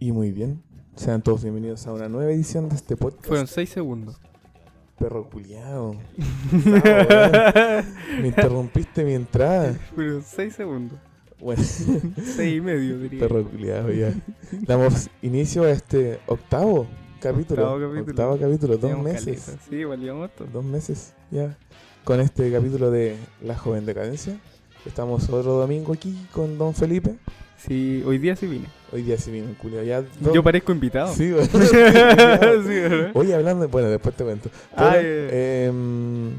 Y muy bien. Sean todos bienvenidos a una nueva edición de este podcast. Fueron 6 segundos. Perro culiao. Me interrumpiste mi entrada. Fueron 6 segundos. Bueno, 6 y medio, diría. perro culiao, ya. Damos inicio a este octavo capítulo. Octavo capítulo. Octavo capítulo, dos Llevamos meses. caleta. Sí, valíamos harto. Dos meses ya. Con este capítulo de La Joven Decadencia. Estamos otro domingo aquí con Don Felipe. Sí, hoy día sí vine. Hoy día sí vino culiao. Ya dos- Yo parezco invitado. Sí, bueno. sí. Oye, hablando, bueno, después te cuento. Pero, eh. em,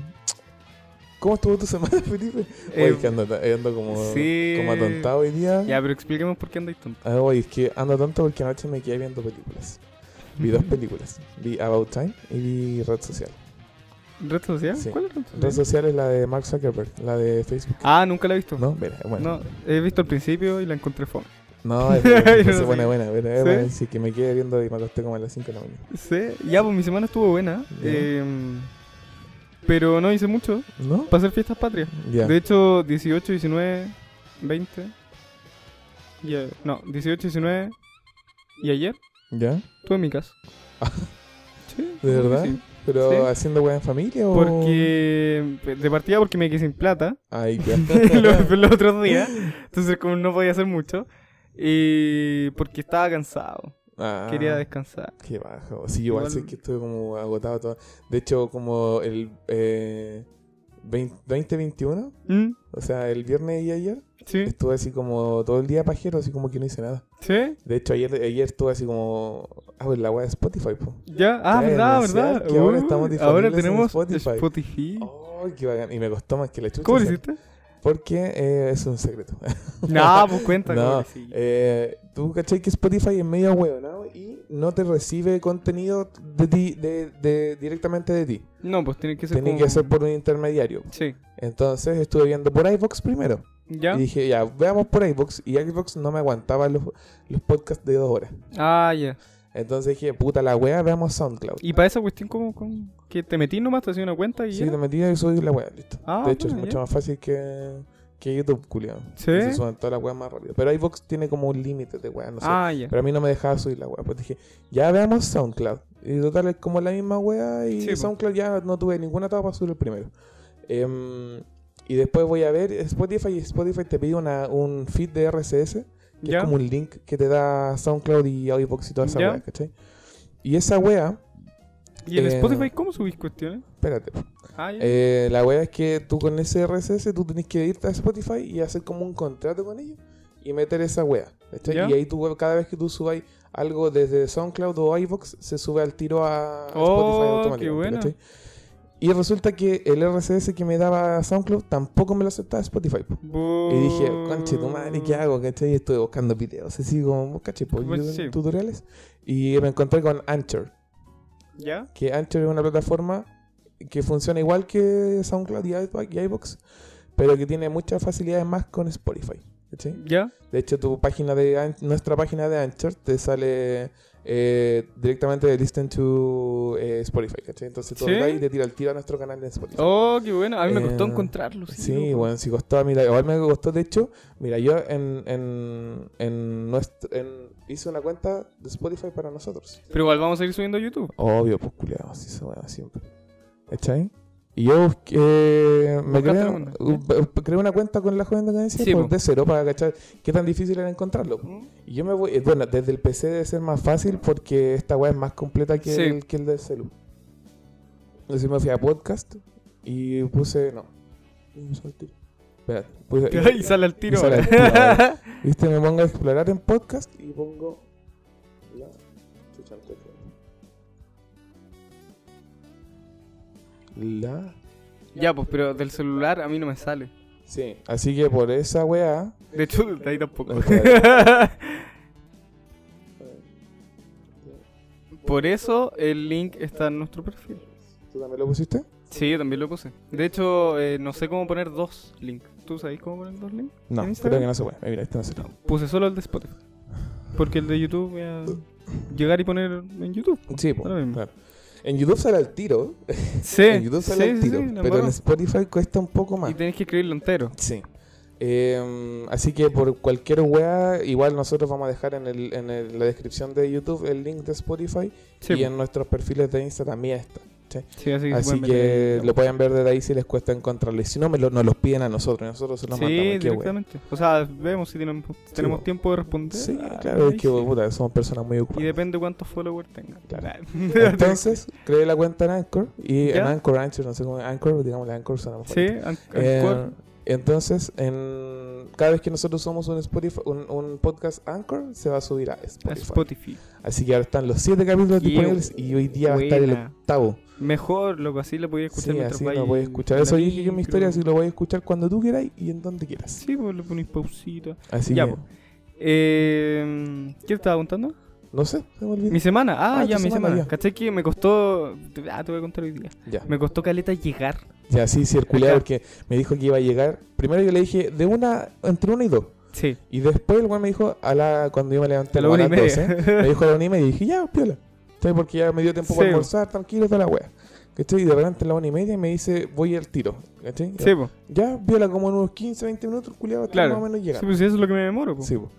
¿Cómo estuvo tu semana, Felipe? Eh, Oye, que ando, ando como, sí. como atontado hoy día. Ya, pero expliquemos por qué andáis tonto. Ah, oye, es que ando tonto porque anoche me quedé viendo películas. Vi dos películas. Vi About Time y vi Red Social. ¿Red social? Sí. ¿Cuál es red social? Red Social es la de Mark Zuckerberg, la de Facebook. Ah, nunca la he visto. ¿No? Mira, bueno. No, he visto al principio y la encontré fome. No, es, no pone buena. pero es ¿Sí? buena, sí, que me quedé viendo y me acosté como a las 5 de la mañana. Sí, ya, pues mi semana estuvo buena. Em, pero no hice mucho ¿No? para hacer fiestas patrias. Ya. De hecho, 18, 19, 20. y, eh, no, 18, 19 y ayer ¿Ya? estuve en mi casa. ¿De verdad? sí. ¿Pero Sí. haciendo weá en familia o...? Porque de partida porque me quedé sin plata Ay, los, los otros días. Entonces como no podía hacer mucho. Y porque estaba cansado. Ah, Quería descansar. Qué bajo. Sí, igual, Igual- sé que estuve como agotado todo. De hecho, como el eh, 20, 2021, ¿Mm? o sea, el viernes y ayer, ¿Sí? estuve así como todo el día pajero, así como que no hice nada. ¿Sí? De hecho, ayer, ayer estuve así como... Ah, pues la weá de Spotify, po. ¿Ya? Ah, verdad, verdad. que ahora en tenemos Spotify. Spotify. Oh, qué bacán. Y me costó más que la chucha. ¿Cómo lo hiciste? Porque eh, es un secreto. no, pues cuenta. No, hiciste. eh, tú cachai que Spotify es medio huevo, ¿no? Y no te recibe contenido de ti, de, de- directamente de ti. No, pues tiene que ser Tiene como- que ser por un intermediario. Sí. Entonces estuve viendo por iVox primero. ¿Ya? Y dije, ya, veamos por iVox. Y iVox no me aguantaba los, los podcasts de dos horas. Ah, ya. Entonces dije, puta la wea, veamos SoundCloud. Y para esa cuestión, como con... que te metí nomás, te hacía una cuenta y Sí, ya? te metí y subí la wea, listo. Ah, de hecho, es mucho ya. más fácil que, que YouTube, culiado. ¿Sí? Se suben todas las weas más rápido. Pero iVox tiene como un límite de wea, no sé. Ah, ya. Pero a mí no me dejaba subir la wea. Pues dije, ya veamos SoundCloud. Y total es como la misma wea. Y Sí, po. SoundCloud ya no tuve ninguna etapa para subir el primero. Em, y después voy a ver Spotify. Y Spotify te pide una, un feed de RSS. Que ¿Ya? es como un link que te da SoundCloud y Audibox y toda esa ¿Ya? wea, ¿cachai? Y esa wea, ¿Y en eh, Spotify cómo subís cuestiones? espérate. Ah. Eh, la wea es que tú con ese RSS tú tenés que irte a Spotify y hacer como un contrato con ellos y meter esa wea. Y ahí tú, cada vez que tú subas algo desde SoundCloud o iVoox, se sube al tiro a, Oh, Spotify qué automáticamente. buena. Y resulta que el RSS que me daba SoundCloud tampoco me lo aceptaba Spotify. po. Y dije, conche, tu madre, ¿qué hago? ¿Cachai? Y estuve buscando videos así como, ¿cachai? Po, Pues YouTube, sí. tutoriales. Y me encontré con Anchor. ¿Ya? Que Anchor es una plataforma que funciona igual que SoundCloud y iVoox, pero que tiene muchas facilidades más con Spotify. ¿cachai? ¿Ya? De hecho, tu página de nuestra página de Anchor te sale eh, directamente de Listen to eh, Spotify. ¿cachai? Entonces tú ¿Sí? das y te tira el tiro a nuestro canal de Spotify. Oh, qué bueno. A mí me costó Eh, encontrarlo. Sí, loco. bueno, sí costó, mira, igual me costó, de hecho, mira, yo en, en, en nuestro, en- hice una cuenta de Spotify para nosotros. Pero igual vamos a ir subiendo a YouTube. Obvio, pues culiado, así se mueve siempre. ¿Cachai? Y yo eh, me Buscaste creé, una cuenta con la joven de cadencia Sí, por po. de cero para cachar qué tan difícil era encontrarlo. po. Y yo me voy, eh, bueno, desde el PC debe ser más fácil porque esta web es más completa que, Sí. el, que el del celu. Entonces me fui a podcast y puse, no. El puse- y sale al tiro. y sale al ahora. tiro. Viste, me pongo a explorar en podcast y pongo La ya, pues, pero del celular a mí no me sale. Sí, así que por esa weá. De hecho, de ahí tampoco. Por eso el link está en nuestro perfil. ¿Tú también lo pusiste? Sí, yo también lo puse. De hecho, eh, no sé cómo poner dos links. ¿Tú sabes cómo poner dos links? No, ¿En creo que no se puede. Mira, este no se puede. Puse solo el de Spotify. Porque el de YouTube voy a llegar y poner en YouTube. Sí, mismo. claro. En YouTube sale al tiro. Sí, en YouTube sale al sí, tiro. sí, pero en. Spotify cuesta un poco más. Y tenés que escribirlo entero. Sí. Eh, así que por cualquier wea, igual nosotros vamos a dejar en, el, en el- la descripción de YouTube el link de Spotify Sí, y en nuestros perfiles de Insta también está. Sí, así Así que lo pueden ver desde ahí si les cuesta encontrarlo. Y si no, me lo, nos los piden a nosotros. y Nosotros se los Sí, mandamos. wea. directamente. O sea, vemos si tenemos, tenemos po. tiempo de responder. Sí, Ah, claro, es que sí. puta, somos personas muy Y ocupadas. depende cuántos followers tengan. Claro. Entonces, creé la cuenta en Anchor y en ¿Ya? Anchor, Anchor, no sé cómo, Anchor, digamos Anchor suena mejor. sí, Eh, Anchor. Entonces, en, cada vez que nosotros somos un, Spotify, un, un podcast Anchor, se va a subir a a Spotify. Así que ahora están los siete capítulos Qué disponibles y hoy día va a estar el octavo. Mejor, loco, así lo podía escuchar Sí, mientras así lo puedes escuchar. Eso dije yo en mi historia, así lo voy a escuchar cuando tú quieras y en donde quieras. Sí, pues le ponéis pausita. Así Ya, que, po. Eh, ¿Qué te estaba contando? no sé, se me olvidó. Mi semana. Ah, Ah, ya, mi semana, semana. ya. ¿Cachai que me costó. Ah, te voy a contar hoy día. Ya, Me costó caleta llegar. Ya sí, circulé Acá. porque me dijo que iba a llegar. Primero yo le dije de una, entre una y dos. Sí. Y después el weón me dijo, a la, cuando yo me levanté A la una y media. 12, me dijo a la una y media y dije, ya, piola. ¿Sabes? Porque ya me dio tiempo Sí, para almorzar, tranquilo, toda la wea. ¿Cachai? Y de repente a la una y media me dice, voy al tiro. ¿Cachai? Sí. Ya, viola como en unos 15, 20 minutos, el culiado Claro. más o menos Sí, llegando. pues eso es lo que me demoro. po. Sí, po.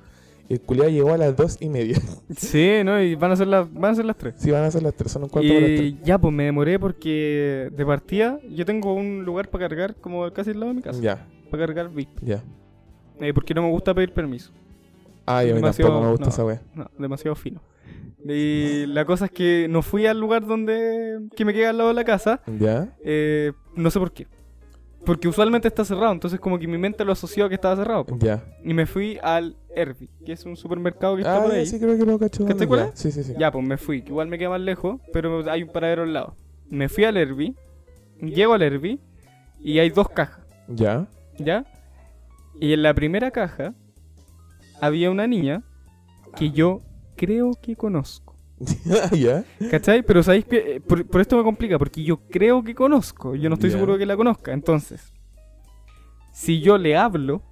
Y el culiado llegó a las dos y media. Sí, ¿no? Y van a ser las, van a ser las tres. sí, van a ser las tres, son un cuarto para las tres. Y ya, pues me demoré porque de partida yo tengo un lugar para cargar como casi al lado de mi casa. Ya, Para cargar VIP. ya. Eh, porque no me gusta pedir permiso. Ay, a mí Demasiado- tampoco me gusta no. esa wea. No, demasiado fino. Y la cosa es que no fui al lugar donde que me queda al lado de la casa. Ya, eh, no sé por qué. Porque usualmente está cerrado, entonces como que mi mente lo asoció a que estaba cerrado. ya. Y me fui al Herbie, que es un supermercado que está Ah, por ahí. sí, creo que lo cacho. ¿Cachai Ya. cuál es? Sí, sí, sí. Ya, pues me fui, que igual me queda más lejos, pero hay un paradero al lado. Me fui al Herbie, llego al Herbie y hay dos cajas, Ya. ¿ya? Y en la primera caja había una niña que yo creo que conozco. ya. ¿Cachai? Pero sabéis que. eh, Por, por esto me complica, porque yo creo que conozco. Yo no estoy seguro de que la conozca. Entonces, si yo le hablo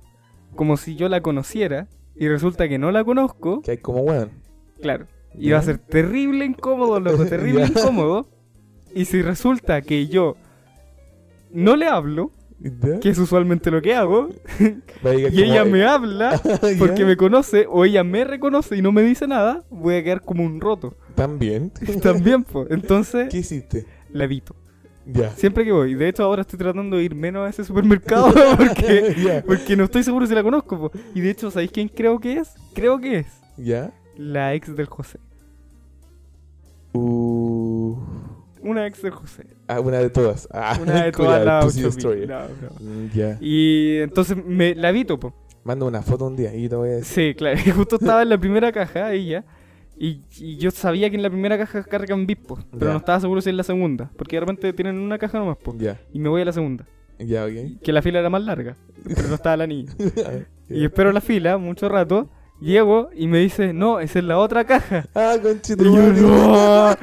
como si yo la conociera y resulta que no la conozco, Que hay como weón. claro, Ya. iba a ser terrible incómodo, loco, terrible incómodo. Y si resulta que yo no le hablo, ¿Ya? que es usualmente lo que hago, y ella me habla porque me conoce o ella me reconoce y no me dice nada, voy a quedar como un roto. También. También, pues. Entonces, ¿Qué hiciste? la evito. Ya. Siempre que voy. De hecho, ahora estoy tratando de ir menos a ese supermercado porque, porque no estoy seguro si la conozco. po. Y de hecho, ¿sabéis quién creo que es? Creo que es Ya. la ex del José. Uh. Una ex del José. Ah, una de todas. Ah, Una de todas las Pussy 8 Destroyer. No. Mm, Ya. Y entonces me la evito, po. Manda una foto un día y te voy a decir. Sí, claro. Y justo estaba en la primera caja ella. Y, y yo sabía que en la primera caja cargan VIP, po, pero Ya. no estaba seguro si en la segunda. Porque de repente tienen una caja nomás, po. Ya. Y me voy a la segunda. Ya, ok. Que la fila era más larga. Pero no estaba la niña. Y Ya. espero la fila mucho rato. Llego y me dice, no, esa es la otra caja. Ah, conchito. Y yo, no.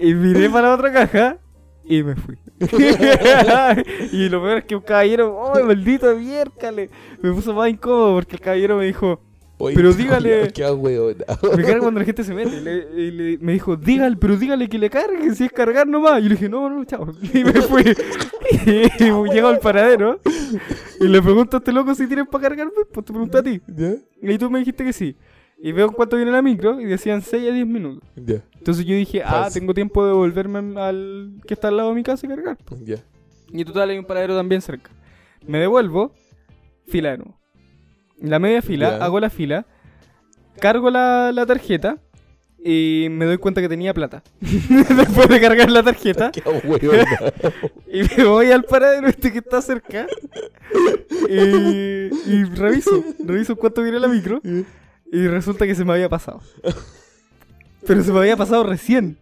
Y miré para la otra caja y me fui. y lo peor es que un caballero, ¡oh, maldito miércale! Me puso más incómodo porque el caballero me dijo, Pero dígale- Qué me carga cuando la gente se mete. Y le- me dijo, dígale, pero dígale que le cargue, si es cargar nomás. Y le dije, no, no, chao. Y me fui. y llego al paradero y le pregunto a este loco si tienen para cargar, pues te pregunto a ti. ¿Ya? Y tú me dijiste que sí. Y veo cuánto viene la micro y decían 6 a 10 minutos. Ya. Entonces yo dije, ah, tengo tiempo de volverme al que está al lado de mi casa y cargar. Ya. Y total hay un paradero también cerca. Me devuelvo, fila de nuevo. La media fila, hago la fila, cargo la, la tarjeta y me doy cuenta que tenía plata. Después de cargar la tarjeta Qué y me voy al paradero este que está cerca y, y reviso, reviso cuánto viene la micro y resulta que se me había pasado. Pero se me había pasado recién.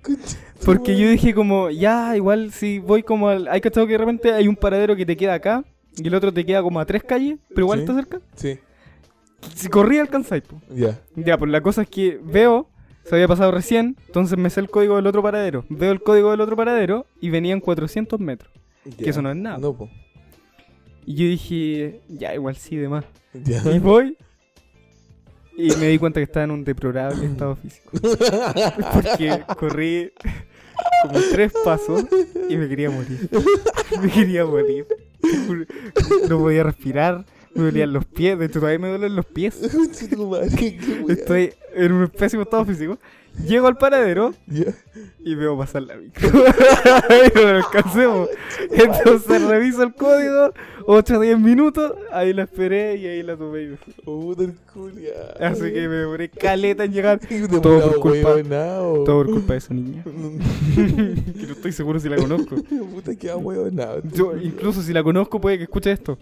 Porque yo dije como, ya, igual si voy como al... Hay cachado que de repente hay un paradero que te queda acá y el otro te queda como a tres calles, pero igual Sí. está cerca. Sí. Si corrí alcanzáis. Ya. Ya, pues la cosa es que veo, se había pasado recién, entonces me sé el código del otro paradero. Veo el código del otro paradero y venían 400 metros. Que eso no es nada. No, po. Y yo dije, ya, igual sí, de más. Y voy y me di cuenta que estaba en un deplorable estado físico. Porque corrí como tres pasos y me quería morir. Me quería morir. No podía respirar. Me dolían los pies, de hecho todavía me duelen los pies. Estoy en un pésimo estado físico. Llego al paradero y veo pasar la micro. y no lo alcancemos. Entonces reviso el código, 8 o 10 minutos, ahí la esperé y ahí la tomé. y me culia. Así que me demoré caleta en llegar. Todo por culpa-. Todo por culpa de esa niña. que no estoy seguro si la conozco. Puta que. Yo, incluso si la conozco, puede que escuche esto.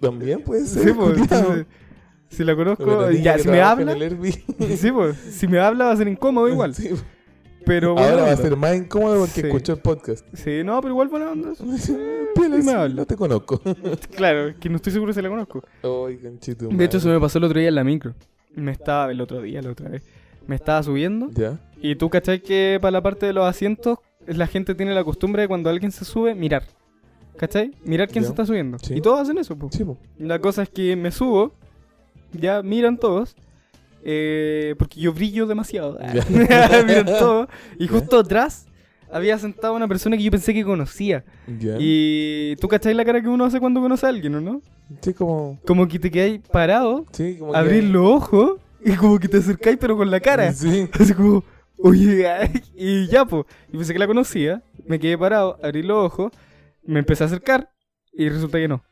También puede ser. Sí, pues, si la conozco, ya, si me habla, sí, pues, si me habla va a ser incómodo igual. Sí. Pero bueno, Ahora va a ser más incómodo porque Sí. escuchó el podcast. Sí, no, pero igual me sí, habla. No te conozco. Claro, que no estoy seguro si la conozco. Ay, conchito. De hecho, se me pasó el otro día en la micro. Me estaba, el otro día, la otra vez. Me estaba subiendo. ¿Ya? Y tú, ¿cachai? Que para la parte de los asientos, la gente tiene la costumbre de cuando alguien se sube, mirar. ¿Cachai? Mirar quién Ya. se está subiendo. Sí. Y todos hacen eso, pues. Sí, po. La cosa es que me subo, ya miran todos, eh, porque yo brillo demasiado. Miran todos. Y justo atrás había sentado una persona que yo pensé que conocía. Y tú cachai la cara que uno hace cuando conoce a alguien, ¿o no? Sí, como. Como que te quedáis parado, Sí, como. que- abrir los ojos y como que te acercáis pero con la cara. Sí. Así como, oye, y ya, pues. Y pensé que la conocía, me quedé parado, abrí los ojos, me empecé a acercar y resulta que no.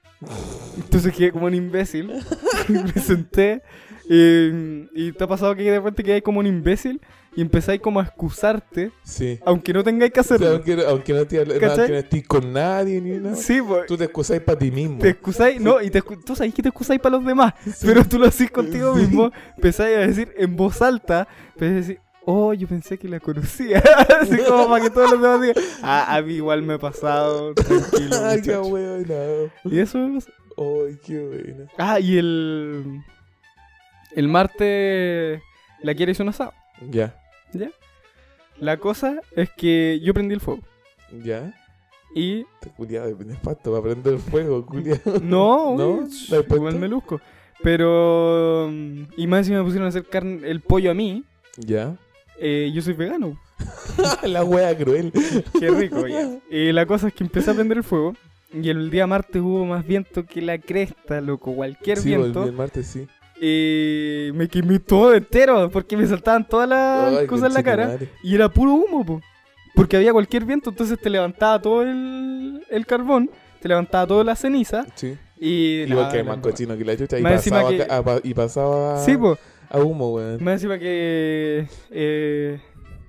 Entonces quedé como un imbécil, me senté y, y te ha pasado que de repente quedáis como un imbécil y empezáis como a excusarte, Sí. aunque no tengáis que O sea, hacerlo. aunque, aunque no te no, estés con nadie ni nada. Sí, pues. Tú te excusáis para ti mismo. Te excusáis, no, y te tú sabes que te excusáis para los demás, pero tú lo haces contigo Sí. mismo, empezáis a decir en voz alta, empezáis a decir, oh, yo pensé que la conocía, así como para que todos los demás digan, ah, a mí igual me ha pasado, tranquilo, Ay, qué muchacho". huevonao. Y eso me pasó. Ay, qué buena. Ah, y el, el martes la quiere hizo un asado, Ya. ¿ya? La cosa es que yo prendí el fuego, Ya. y Te culiado de nefasto para prender fuego, culiado. no, ¿No? igual me luzco. Pero, mm, y más si me pusieron a hacer carne, el pollo a mí, Ya. Eh, yo soy vegano. La wea cruel. Qué rico, ya. Y la cosa es que empecé a prender el fuego. Y el día martes hubo más viento que la cresta, loco. Cualquier Sí, viento. volví el martes, sí. Y me quemé todo entero. Porque me saltaban todas las Ay, cosas en la cara. Y era puro humo, po. Porque había cualquier viento. Entonces te levantaba todo el, el carbón. Te levantaba toda la ceniza. Sí. Y. Igual nada, que más cochino que la chucha. Y pasaba, que- a- a- y pasaba Sí, po. A humo, weón. Más encima que. Eh,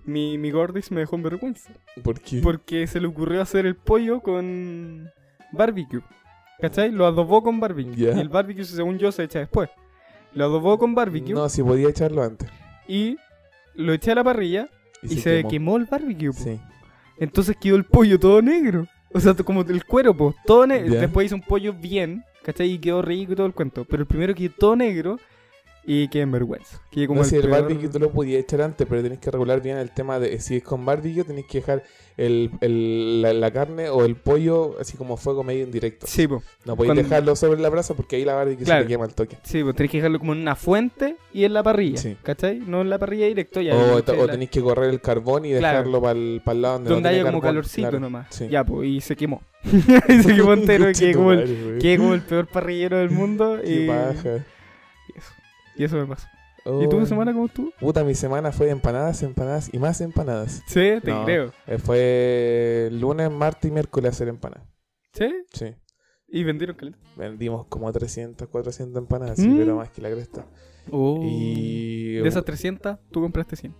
mi, mi gordis me dejó en vergüenza. ¿Por qué? Porque se le ocurrió hacer el pollo con barbecue. ¿Cachai? Lo adobó con barbecue. Ya. Y el barbecue, según yo, se echa después. Lo adobó con barbecue No, si podía echarlo antes. y lo eché a la parrilla y, se, quemó. el barbecue. po. Sí. Entonces quedó el pollo todo negro. O sea, como el cuero, po, todo negro. Ya. Después hice un pollo bien, ¿cachai? Y quedó rico y todo el cuento. Pero el primero quedó todo negro y quedé en vergüenza. Como no, si el peor- barbecue tú lo podías echar antes, pero tenés que regular bien el tema de si es con barbecue, tenés que dejar el, el- la, la carne o el pollo así como fuego medio indirecto. Sí, po. No podéis Cuando- dejarlo sobre la brasa porque ahí la barbecue Claro. se te quema el toque. Sí, pues tenés que dejarlo como en una fuente y en la parrilla. Sí. ¿Cachai? No en la parrilla directo ya. O, o la- tenéis que correr el carbón y Claro. dejarlo para el lado donde, no donde tiene haya como carbón. calorcito Claro. nomás. Sí. Ya, pues, y se quemó. y se quemó entero y quedé como, el, como el peor parrillero del mundo. Qué y, paja. Y eso. Me pasó. ¿Y tu Oh. semana cómo estuvo? Puta, mi semana fue de empanadas, empanadas y más empanadas. Sí, te No. creo. Eh, fue lunes, martes y miércoles a hacer empanadas. ¿Sí? Sí. Y vendieron caleta. Vendimos como 300, 400 empanadas, sí, Mm. pero más que la cresta. Oh. Y. De esas 300, tú compraste 100.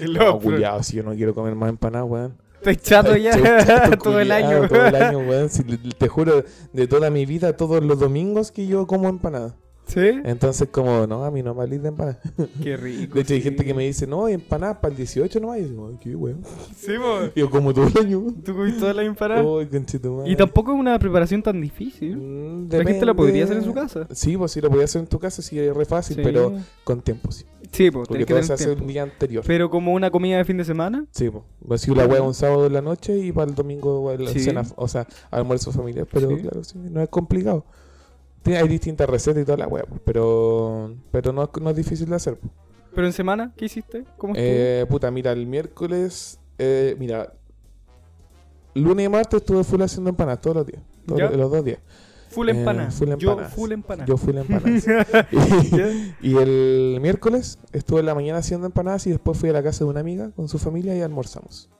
El No, si yo no quiero comer más empanadas, weón. Estoy chato ya Chato, todo el año. Todo el año, weón. Si te juro, de toda mi vida, todos los domingos que yo como empanadas. ¿Sí? Entonces, como, no, a mí no me de empanadas. Qué rico. De hecho, hay sí. gente que me dice, no, empanadas para el 18 nomás. Y digo, qué weón. Sí, pues. Yo como todo el año. Tú comiste toda la empanada. Ay, conchetumare. Y tampoco es una preparación tan difícil. Mm, La gente la podría hacer en su casa. Sí, pues sí, lo podría hacer en tu casa, sí, es re fácil, Sí. pero con tiempo, sí. Sí, pues, Porque que todo tener se hace tiempo. un día anterior. Pero como una comida de fin de semana, Sí, pues. Así la hueá un sábado en la noche y para el domingo el Sí. cena, o sea, almuerzo familiar. Pero Sí. claro, sí, no es complicado. Hay distintas recetas y toda la hueá, pues, pero, pero no, es- no es difícil de hacer. pues. pero en semana, ¿qué hiciste? ¿Cómo? Eh, puta, mira, el miércoles, eh, mira, lunes y martes estuve full haciendo empanadas todos los días, todos los, los dos días. Full Eh, empanada. full Yo empanadas. full empanada. Yo fui a empanadas. Y, y el miércoles estuve en la mañana haciendo empanadas y después fui a la casa de una amiga con su familia y almorzamos.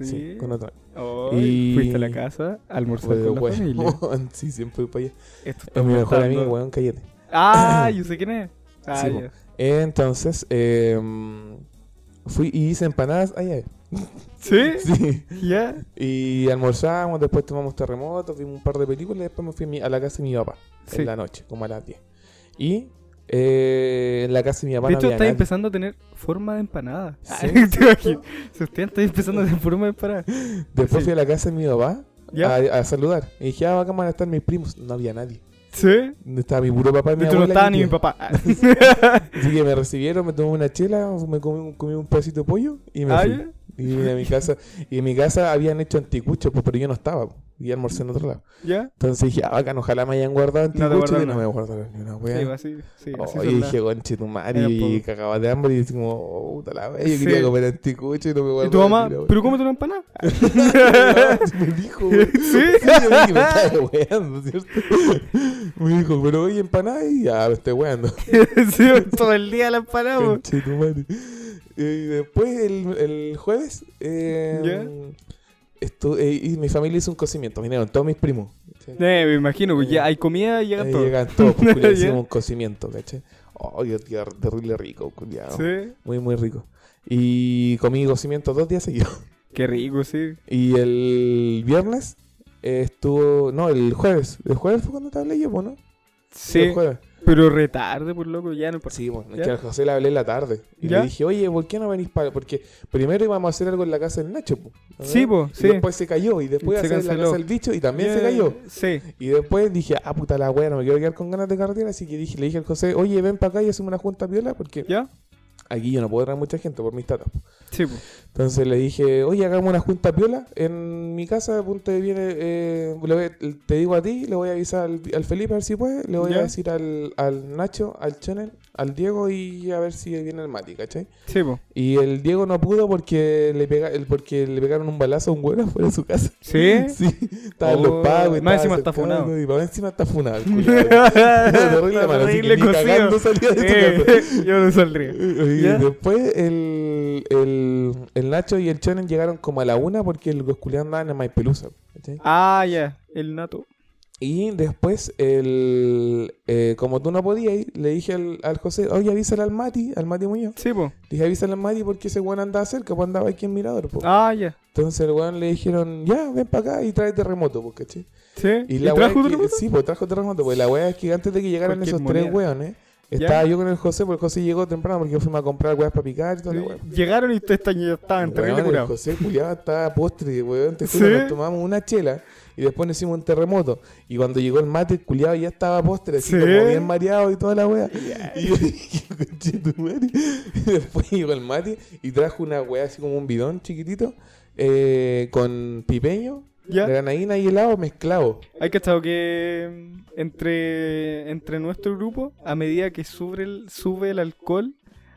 Sí, Sí. con otra. Ay, Y- Fuiste a la casa almorzar con la huevo. familia. sí, siempre voy para allá. Esto está Es mi mejor amigo, weón, cállate. Ah, yo sé quién es. Ah, Sí. Entonces, eh, fui y hice empanadas allá. ¿Sí? Sí. ¿Ya? Y almorzamos, después tomamos terremotos, vimos un par de películas y después me fui a la casa de mi papá Sí. en la noche, como a las 10. Y eh, en la casa de mi papá De no hecho, había está nadie. empezando a tener forma de empanada. Sí. ¿Te imaginas? Sebastián está empezando a tener forma de empanada. Después Sí. fui a la casa de mi papá ¿Ya? a, a saludar. Y dije, ah, acá van a estar mis primos. No había nadie. ¿Sí? Estaba mi puro papá y mi no abuela y estaba ni mi papá. Así que me recibieron, me tomé una chela, me comí, un- comí un pedacito de pollo y me Ah, fui. ¿ya? Y vine a mi casa. Y en mi casa habían hecho anticuchos, pues, pero yo no estaba. Pues, Y almorcé en otro lado. ¿Ya? Entonces dije, ah, bacán, ojalá me hayan guardado No te anticuchos. y no me guardaron ni una wea. Sí, así. Sí, así Oh, y dije, conche tu madre, y cagaba de hambre y dije como, oh, puta la wea, yo Sí. quería comer anticucho y no me ¿Y guardaron. tu mamá? ni. ¿Pero cómete una empanada? me dijo. ¿Sí? yo dije, me weando, ¿cierto? Me dijo, pero oye, empanada y ya, me estoy weando. sí, todo el día la empanada. Conche tu madre. Y después, el, el jueves, eh, ¿Ya? Estu- eh, y mi familia hizo un cocimiento. Vinieron todos mis primos. ¿cachai? Eh, me imagino, pues ya hay comida y llegan Ahí todos. llegan todos, pues, culiao, hicimos un cocimiento, ¿cachai? Oh, Dios, terrible rico, culiao. Sí. Muy, muy rico. Y comí cocimiento dos días seguidos. Qué rico, sí. Y el viernes eh, estuvo. No, el jueves. El jueves fue cuando te hablé yo, ¿no? Sí, El jueves. Pero retarde, por loco, ya no. Sí, bueno, es al José le hablé en la tarde. Y ¿Ya? le dije, oye, ¿por qué no venís para.? Porque primero íbamos a hacer algo en la casa del Nacho, po. Sí, po, Y sí. después se cayó. Y después Se hacer en la canceló. casa del bicho y también se cayó. Sí. Y después dije, ah, puta la wea, no me quiero quedar con ganas de carretera. Así que dije, le dije al José, oye, ven para acá y hacemos una junta piola. Porque ¿Ya? Aquí yo no puedo traer mucha gente por mis tatas. Sí, pues. Entonces le dije, oye, hagamos una junta piola en mi casa, punto de viene, eh, voy- te digo a ti, le voy a avisar al, al Felipe a ver si puede, le voy Ya. a decir al, al Nacho, al Chenen, al Diego y a ver si viene el Mati, ¿cachai? Sí, pues. Y el Diego no pudo porque le pega, porque le pegaron un balazo a un güero fuera de su casa. ¿Sí? Sí, estaban Oh, los pagos. más encima está funado. Y más encima está funado. el culiao. terrible malo, así que Terrible ni cocido. cagando salía de su Eh, casa. yo no saldría. Y ¿Ya? después el, el, el Nacho y el Chonen llegaron como a la una porque los culiados andaban en Maipelusa. ¿cachai? Ah, ya. El nato. Y después, el, eh, como tú no podías ir, le dije al, al José, oye, avísale al Mati, al Mati Muñoz. Sí, pues. Dije, avísale al Mati porque ese weón andaba cerca, pues andaba aquí en Mirador. po. Ah, ya. Entonces el weón le dijeron, ya, ven para acá y trae terremoto, pues, ¿cachai? ¿Sí? Y ¿Y, la trajo wea es que- terremoto? Sí, pues trajo terremoto. Pues la wea es que antes de que llegaran esos tres weones, estaba yo con el José, porque el José llegó temprano porque fuimos a comprar weas para picar y toda la wea. Llegaron y ya estaban terrible Weón, el curados. José culiado estaba a postre, weón. Te ¿Sí? juro, nos tomamos una chela y después nos hicimos un terremoto. Y cuando llegó el mate, el culiado ya estaba postre, así ¿Sí? como bien mareado y toda la wea. Y yo dije. Y después llegó el mate y trajo una wea así como un bidón chiquitito eh, con pipeño, ¿Ya? granadina y helado mezclado. Hay cachado que mm, entre, entre nuestro grupo, a medida que sube el, sube el alcohol,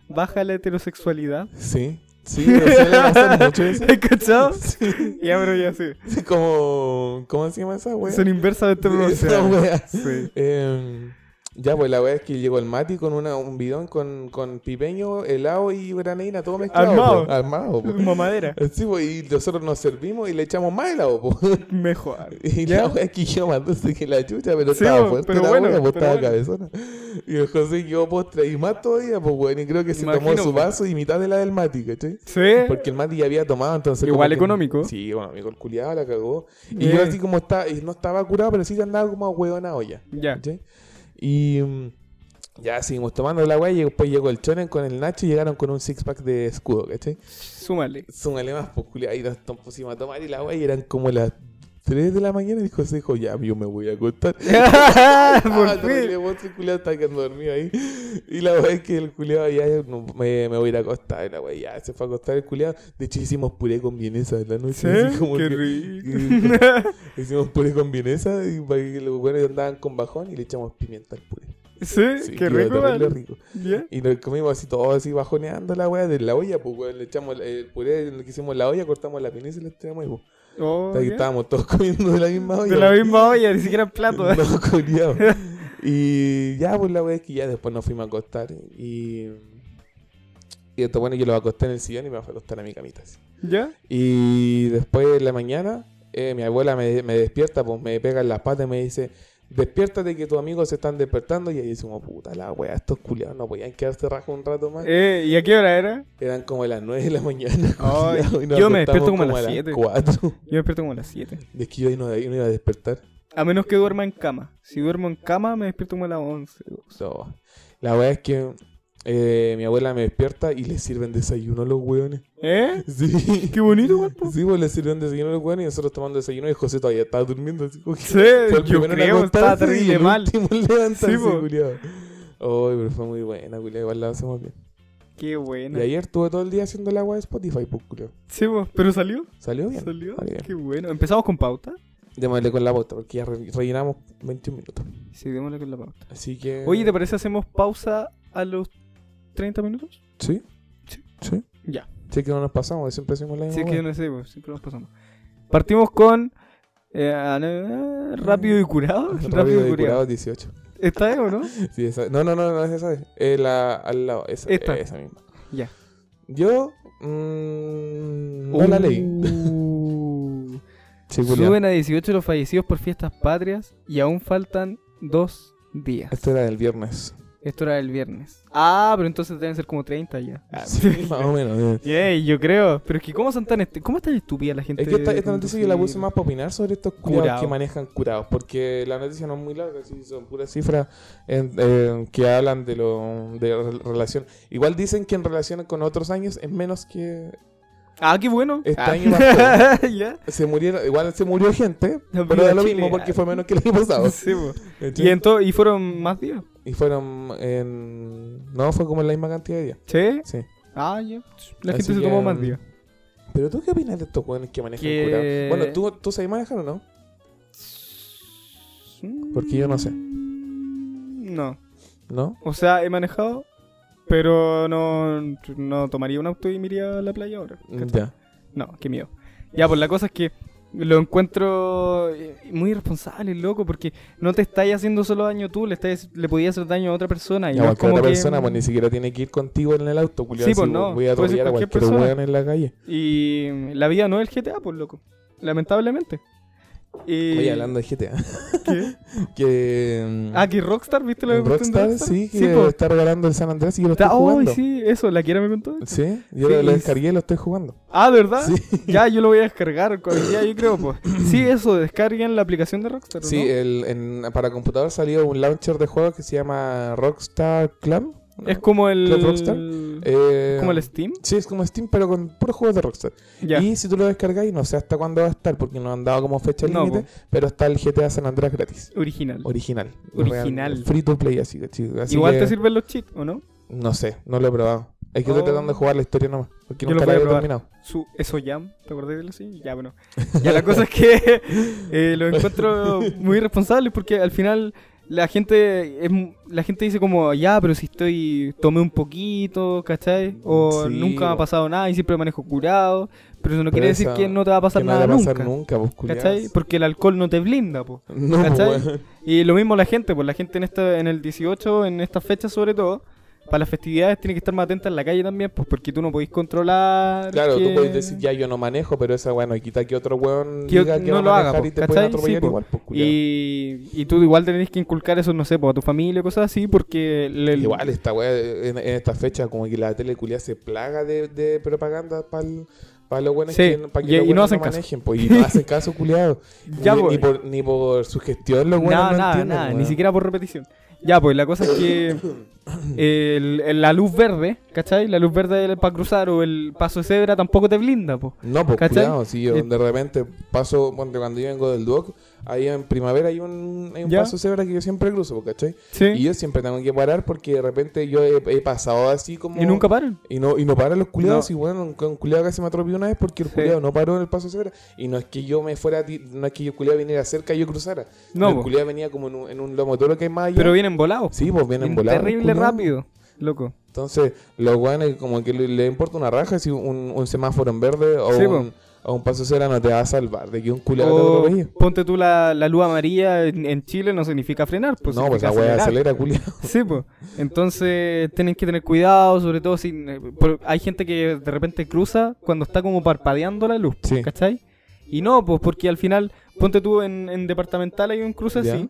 baja la heterosexualidad. Sí, sí. ¿Hay cachado? Sí. Ya, pero ya sí. Sí, como, ¿cómo se llama esa wea? Son inversamente Esa proporcionales. wea. Sí. Eh, ya, pues la wea es que llegó el Mati con una, un bidón con, con pipeño, helado y granadina, todo mezclado. Armado. po, armado. po. Mamadera. Sí, pues, y nosotros nos servimos y le echamos más helado. po. Mejor. Y ¿Ya? la wea es que yo más dulce que la chucha, pero Sí, estaba po, fuerte pero la bueno, wea, pues pero estaba bueno. cabezona. Y el José quedó postre y más todavía, pues bueno, y creo que se tomó su vaso y mitad de la del Mati, ¿cachai? Sí. Porque el Mati ya había tomado, entonces. Igual que- económico. Sí, económico. El culiado la cagó. Y yo así como estaba, y no estaba curado, pero sí andaba como hueonado ya. Ya. ¿cachai? Y mm, ya seguimos tomando la weá y después llegó el Chonen con el Nacho y llegaron con un six pack de escudo, ¿cachai? Súmale. Súmale más, pues culiado, y nos pusimos a tomar y la weá y eran como las 3 de la mañana y José dijo, ya, yo me voy a acostar. Ah, Por fin. el culiado estaba quedando dormido ahí. Y la weá es que el culiado ya no, me, me voy a ir a acostar. Y la weá ya se fue a acostar el culiado. De hecho, hicimos puré con vienesa en la noche. Sí, así como qué que- rico. hicimos puré con vienesa y para que los buenos andaban con bajón y le echamos pimienta al puré. Sí, Sí, qué rico, rico. Y nos comimos así todo así bajoneando la weá de la olla, pues weón. Le echamos el, puré, que hicimos la olla, cortamos la vienesa y la echamos ahí, pues. Oh, estábamos todos comiendo de la misma olla. De la misma olla, ni siquiera en plato. ¿eh? No. Y ya, pues la wea es que ya después nos fuimos a acostar. Y. Y esto, bueno, yo lo acosté en el sillón y me fui a acostar a mi camita. así. ¿Ya? Y después en la mañana, eh, mi abuela me, me despierta, pues me pega en las patas y me dice: Despiértate que tus amigos se están despertando. Y ahí decimos: Puta la wea, estos culiados no podían quedarse rajo un rato más. Eh, ¿Y a qué hora era? Eran como las 9 de la mañana. Y yo me despierto como a las siete. 4. Yo me despierto como a las 7. Es que yo ahí no, ahí no iba a despertar. A menos que duerma en cama. Si duermo en cama, me despierto como a las 11. So, la wea es que eh, mi abuela me despierta y le sirven desayuno a los hueones. ¿Eh? Sí. Qué bonito, guapo. Sí, pues le sirven desayuno a los hueones y nosotros tomando desayuno y José todavía estaba durmiendo. Así como que Sí, fue el yo creo, estaba terrible mal. Sí, po. culiao. Ay, pero fue muy buena, culiao. Igual la hacemos bien. Qué buena. Y ayer estuve todo el día haciendo el agua de Spotify, pues, culiao. Sí, vos, pero salió. ¿Salió bien? Salió. Bien. Qué bueno. ¿Empezamos con pauta? Démosle con la bota porque ya re- rellenamos 21 minutos. Sí, démosle con la pauta. Así que... Oye, ¿te parece hacemos pausa a los 30 minutos? ¿Sí? Sí. ¿Sí? Ya. Sí que no nos pasamos, siempre hacemos la misma Sí, es que no sé, pues, siempre nos pasamos. Partimos con eh, Rápido y Curado. Rápido y curado 18. ¿Está bien o no? Sí, esa. No, no, no, no es esa. Es la al lado. Esa, Esta. esa misma. Ya. Yo. mm, no la leí. Uh. Sí. Suben a 18 los fallecidos por fiestas patrias y aún faltan dos días. Esto era del viernes. Esto era el viernes. Ah, pero entonces deben ser como 30 ya. Sí, más o menos. Yay, yo creo. Pero es que, ¿cómo son tan, est- ¿cómo es tan estúpida la gente? Es que esta, esta noticia yo la puse más para opinar sobre estos curados Curado. que manejan curados. Porque la noticia no es muy larga, sí, son puras cifras en- en que hablan de lo de re- relación. Igual dicen que en relación con otros años es menos que Ah, qué bueno. Este Ah. año se murieron, igual se murió gente, No, pero da lo Chile. mismo porque fue menos que el año pasado. Sí, y, y fueron más días. Y fueron en... No, fue como en la misma cantidad de días. ¿Sí? Sí. Ah, ya. La Así gente se tomó más mm, días. Pero tú qué opinas de estos jóvenes que manejan Que- curados? Bueno, ¿tú, ¿tú sabes manejar o no? Porque yo no sé. No. ¿No? O sea, he manejado, pero no, no tomaría un auto y me iría a la playa ahora. Ya. No, qué miedo. Ya, pues la cosa es que lo encuentro eh, muy irresponsable, loco, porque no te estáis haciendo solo daño tú, le estás, le podías hacer daño a otra persona. Y Ya, no es cualquier como otra que- persona pues ni siquiera tiene que ir contigo en el auto, culiao, Sí, así, pues, no, Voy a atropellar a cualquier cualquier persona. en la calle. Y la vida no es el GTA, pues, loco. Lamentablemente. Y... Oye, hablando de GTA. ¿Qué? que... mm, Ah, que Rockstar, ¿viste lo que en Rockstar, sí, que Sí, está regalando el San Andrés y lo estoy oh, jugando. sí, eso, la quiera me contó. Sí, yo Sí, lo, descargué y lo estoy jugando. Ah, ¿de verdad? Sí. Ya, yo lo voy a descargar con día, yo creo, pues. Sí, eso, descarguen la aplicación de Rockstar, ¿no? Sí, el, en, para computador salió un launcher de juegos que se llama Rockstar Club. Es como el... Rockstar. Eh, como el Steam. Sí, es como Steam, pero con puros juegos de Rockstar. Ya. Y si tú lo descargáis, no sé hasta cuándo va a estar, porque no han dado como fecha No, límite, pero está el GTA San Andrés gratis. Original. Original. Original. Real, free to play, así, así así Igual que- te sirven los cheats, ¿o no? No sé, no lo he probado. Es que estoy Oh. tratando de jugar la historia nomás, porque Yo nunca lo la he terminado. Su, eso Jam, ¿te acordás de él así? Ya, bueno. Ya la cosa es que eh, lo encuentro muy irresponsable porque al final la gente es la gente dice como, ya, pero si estoy, tomé un poquito, ¿cachai? O Sí, nunca me ha pasado nada y siempre manejo curado. Pero eso no Pero quiere decir que no te va a pasar nada le va a pasar nunca. nunca, pues. ¿Cachai? Porque el alcohol no te blinda, po. No, ¿Cachai? weón. Y lo mismo la gente, pues la gente en esta, en el 18, en estas fechas sobre todo, para las festividades tiene que estar más atenta en la calle también, pues porque tú no podés controlar. Claro, que- tú puedes decir, ya yo no manejo, pero esa, bueno, quita que otro weón Que diga que no va lo haga, po, y atropellar Sí, po. igual, pues, culiao. Y, y tú igual tenés que inculcar eso, no sé, pues, a tu familia cosas así, porque... le- Igual esta weá, en, en esta fecha, como que la tele culia se plaga de, de propaganda para para los buenos Sí, que, pa' que y- los y no hacen caso. manejen, pues, y no hacen caso, culiado. Ya, ni, pues. ni por, ni por su gestión los buenos Nada, no nada, entienden, nada, ni weón. siquiera por repetición. Ya, pues la cosa es que el- el- la luz verde, ¿cachai? La luz verde para cruzar o el paso de cebra tampoco te blinda, pues. No, pues cuidado, si yo de repente paso, cuando yo vengo del Duoc, ahí en primavera hay un, hay un paso cebra que yo siempre cruzo, ¿cachai? Sí. Y yo siempre tengo que parar porque de repente yo he, he pasado así como... Y nunca paran. Y no, y no paran los culiados. No. Y bueno, un, culiado casi me atropelló una vez porque el Sí. culiado no paró en el paso de cebra. Y no es que yo me fuera, a ti- no es que yo culiado viniera cerca y yo cruzara. No, el po. culiado venía como en un, en un lomo, todo lo que hay más allá. Pero vienen volados. Sí, pues vienen volados. Terrible. Rápido, loco. Entonces, los guanes como que le, le importa una raja si un, un semáforo en verde o, Sí, un, paso cera no te va a salvar de que un culiado te ponte tú la, la luz amarilla en, en Chile no significa frenar, pues no, pues la weá acelera, culiado. Sí, pues. Entonces tienen que tener cuidado, sobre todo si hay gente que de repente cruza cuando está como parpadeando la luz, Sí. ¿cachai? Y no, pues porque al final, ponte tú en, en departamental hay un cruce así,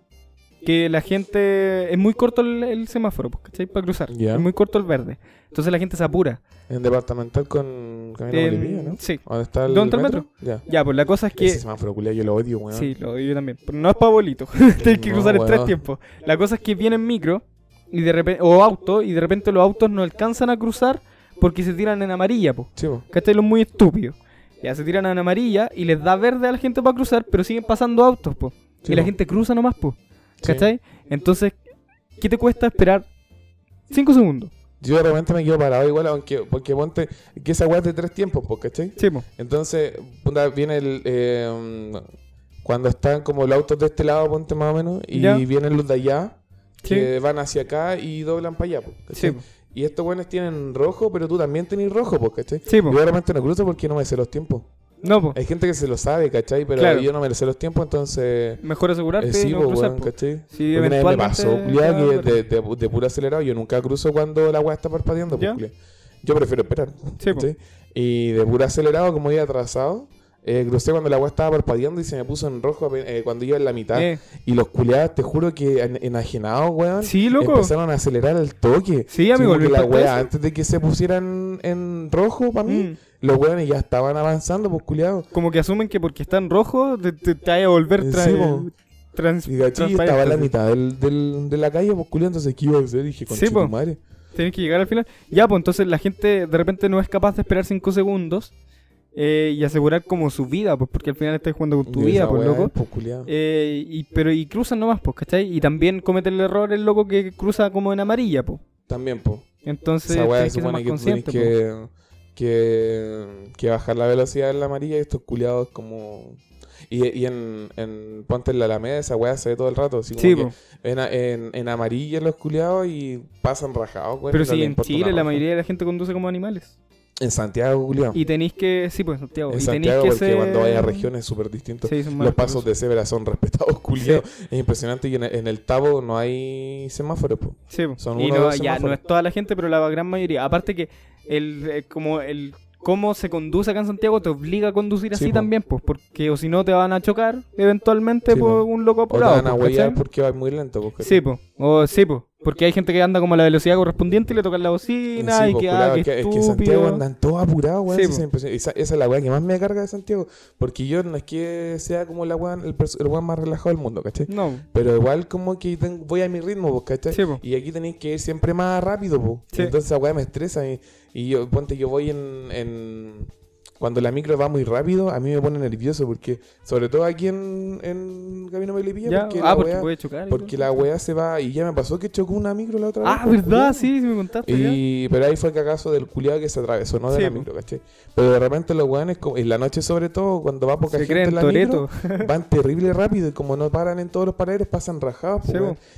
que la gente es muy corto el, el semáforo, pues, ¿cachai? Para cruzar, es muy corto el verde. Entonces la gente se apura. En departamental con Camino Bolivia, ¿no? Sí. ¿Dónde está el ¿Dónde está el metro? Ya. Ya, pues la cosa es que Ese semáforo culiado yo lo odio, weón. Sí, lo yo también. Pero no es para abuelitos. Tienes que No, cruzar en tres tiempos. La cosa es que vienen micro y de repente, o auto y de repente los autos no alcanzan a cruzar porque se tiran en amarilla, po. Sí, po. ¿Cachai? Los muy estúpidos. Ya se tiran en amarilla y les da verde a la gente para cruzar, pero siguen pasando autos, po. Sí, y la gente cruza nomás, po. Sí. ¿Cachai? Entonces, ¿qué te cuesta esperar? Cinco segundos. Yo de repente me quedo parado igual, aunque, porque ponte que esa weá es de tres tiempos, pues, ¿cachai? Sí, po. Entonces, viene el. eh, cuando están como los autos de este lado, ponte más o menos, y Ya. vienen los de allá, Sí. que van hacia acá y doblan para allá, pues, Sí, ¿cachai? po. Y estos buenos tienen rojo, pero tú también tenés rojo, pues, ¿cachai? Sí, po. Yo de repente no cruzo porque no me sé los tiempos. No, po. Hay gente que se lo sabe, ¿cachai? Pero Claro. yo no me sé los tiempos, entonces. Mejor asegurarte Eh, sí, y no cruzar, weón, po. ¿cachai? Sí, me pasó, te culiao, va a que de, de, de puro acelerado. Yo nunca cruzo cuando la weá está parpadeando, ¿Ya? Yo prefiero esperar. Sí. ¿cachai? Y de puro acelerado, como iba atrasado, eh, crucé cuando la weá estaba parpadeando y se me puso en rojo eh, cuando iba en la mitad. Eh, Y los culiados, te juro que en- enajenados, weón. Sí, loco. Empezaron a acelerar el toque. Sí, amigo, me la weá, antes de que se pusieran en rojo para mí, Mm. los weones ya estaban avanzando, pues culiados. Como que asumen que porque está en rojo te, te, te vaya a volver tra- sí, trans- Y estaba en la mitad del, del- de la calle, pues culiado, entonces ¿qué iba a hacer? Dije, con Sí, madre. Tienes que llegar al final. Ya, pues entonces la gente de repente no es capaz de esperar 5 segundos eh, y asegurar como su vida, pues porque al final estás jugando con tu Y vida, pues loco. Eh, y, pero y cruzan nomás, pues, ¿cachai? Y también cometen el error el loco que cruza como en amarilla, pues. También, pues. Entonces Esa weá que supone más que que, que, que bajar la velocidad en la amarilla y estos culiados como... Y, y en, en Ponte en la Alameda esa weá se ve todo el rato. Así como Sí, que po. en, en, en amarilla los culiados y pasan rajados, Pero no si en Chile la mayoría de la gente conduce como animales. En Santiago, culiado. Y tenéis que... Sí, pues, Santiago. En y Santiago, que porque ser... cuando vaya a regiones es súper. Sí, más Los pasos respetuosos. de cebra son respetados, culiado. Es impresionante y en, en el Tabo no hay semáforos, po. Sí, po. Son y uno no, ya no es toda la gente, pero la gran mayoría. Aparte que el eh, como el cómo se conduce acá en Santiago te obliga a conducir así po. también, pues, porque o si no te van a chocar eventualmente por po. un loco O te apurado. van a pues, huellar porque va muy lento, po, Sí, pues. O sí, pues. Porque hay gente que anda como a la velocidad correspondiente y le tocan la bocina Sí, y po, que, ah, que- es que. Santiago andan todos apurados, weón. Sí, sí, esa, esa es la weá que más me carga de Santiago. Porque yo no es que sea como la weá, el, el weón más relajado del mundo, ¿cachai? No, Pero igual como que ten- voy a mi ritmo, po, ¿cachai? Sí, po. Y aquí tenéis que ir siempre más rápido, po. Sí. Entonces esa weá me estresa. Y, y yo, ponte, yo voy en, en- Cuando la micro va muy rápido, a mí me pone nervioso porque... Sobre todo aquí en, en Camino Melipilla, ya. porque, Ah, la porque weá, puede chocar. porque la weá se va... Y ya me pasó que chocó una micro la otra vez. Ah, po, ¿verdad? Sí, sí me contaste. ya. Y, pero ahí fue cagazo del culiado que se atravesó, no de Sí, la micro, ¿cachai? Pero de repente los weones, en la noche sobre todo, cuando va poca Se gente creen en la Toreto. micro, van terrible rápido y como no paran en todos los paraderos, pasan rajados, Sí,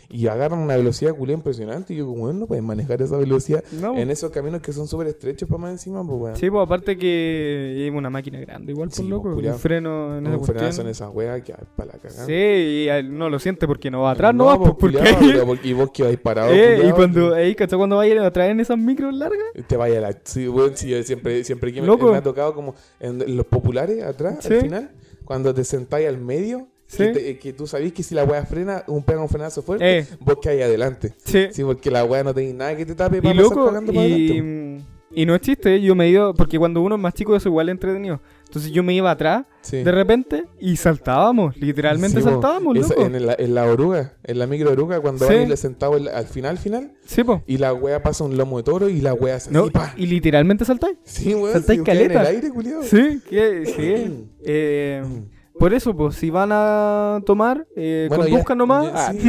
y agarran una velocidad culia impresionante. Y yo, como, weón, no pueden manejar esa velocidad No, en esos caminos que son súper estrechos para más encima, pues, weón. Sí, pues aparte que una máquina grande, igual por Sí, loco. pues, Un culiao. freno en esa un frenazo cuestión. en esas weas que para la cagada. Sí, y él no lo siente porque no va atrás, no, va, pues, pues, porque culiao, y vos que vais parado, Eh, y cuando, ahí, ¿cachai? Cuando vayan a traer en esas micros largas. Te vaya la. Sí, weón, sí, yo siempre, siempre que me, me ha tocado como en los populares atrás, Sí. al final, cuando te sentáis al medio, Sí. que, te- que tú sabés que si la wea frena, un pega un frenazo fuerte, Eh. vos que hay adelante. Sí. Sí, porque la wea no tenéis nada que te tape Y para pasar loco, para y, adelante. Y no es chiste, yo me he ido, porque cuando uno es más chico eso igual es entretenido. Entonces yo me iba atrás Sí. de repente y saltábamos, literalmente Sí, saltábamos, Esa- loco. en, la, en la oruga, en la micro oruga, cuando Sí. van y sentado al final, final, Sí, po. y la wea pasa un lomo de toro y la wea se No, pa. y literalmente saltáis. Sí, weón, saltáis queda en el caleta. aire, culiao. Sí, que, sí. Eh, por eso, pues, si van a tomar, eh, Bueno, ya- conduzcan nomás. ya- Ah. sí,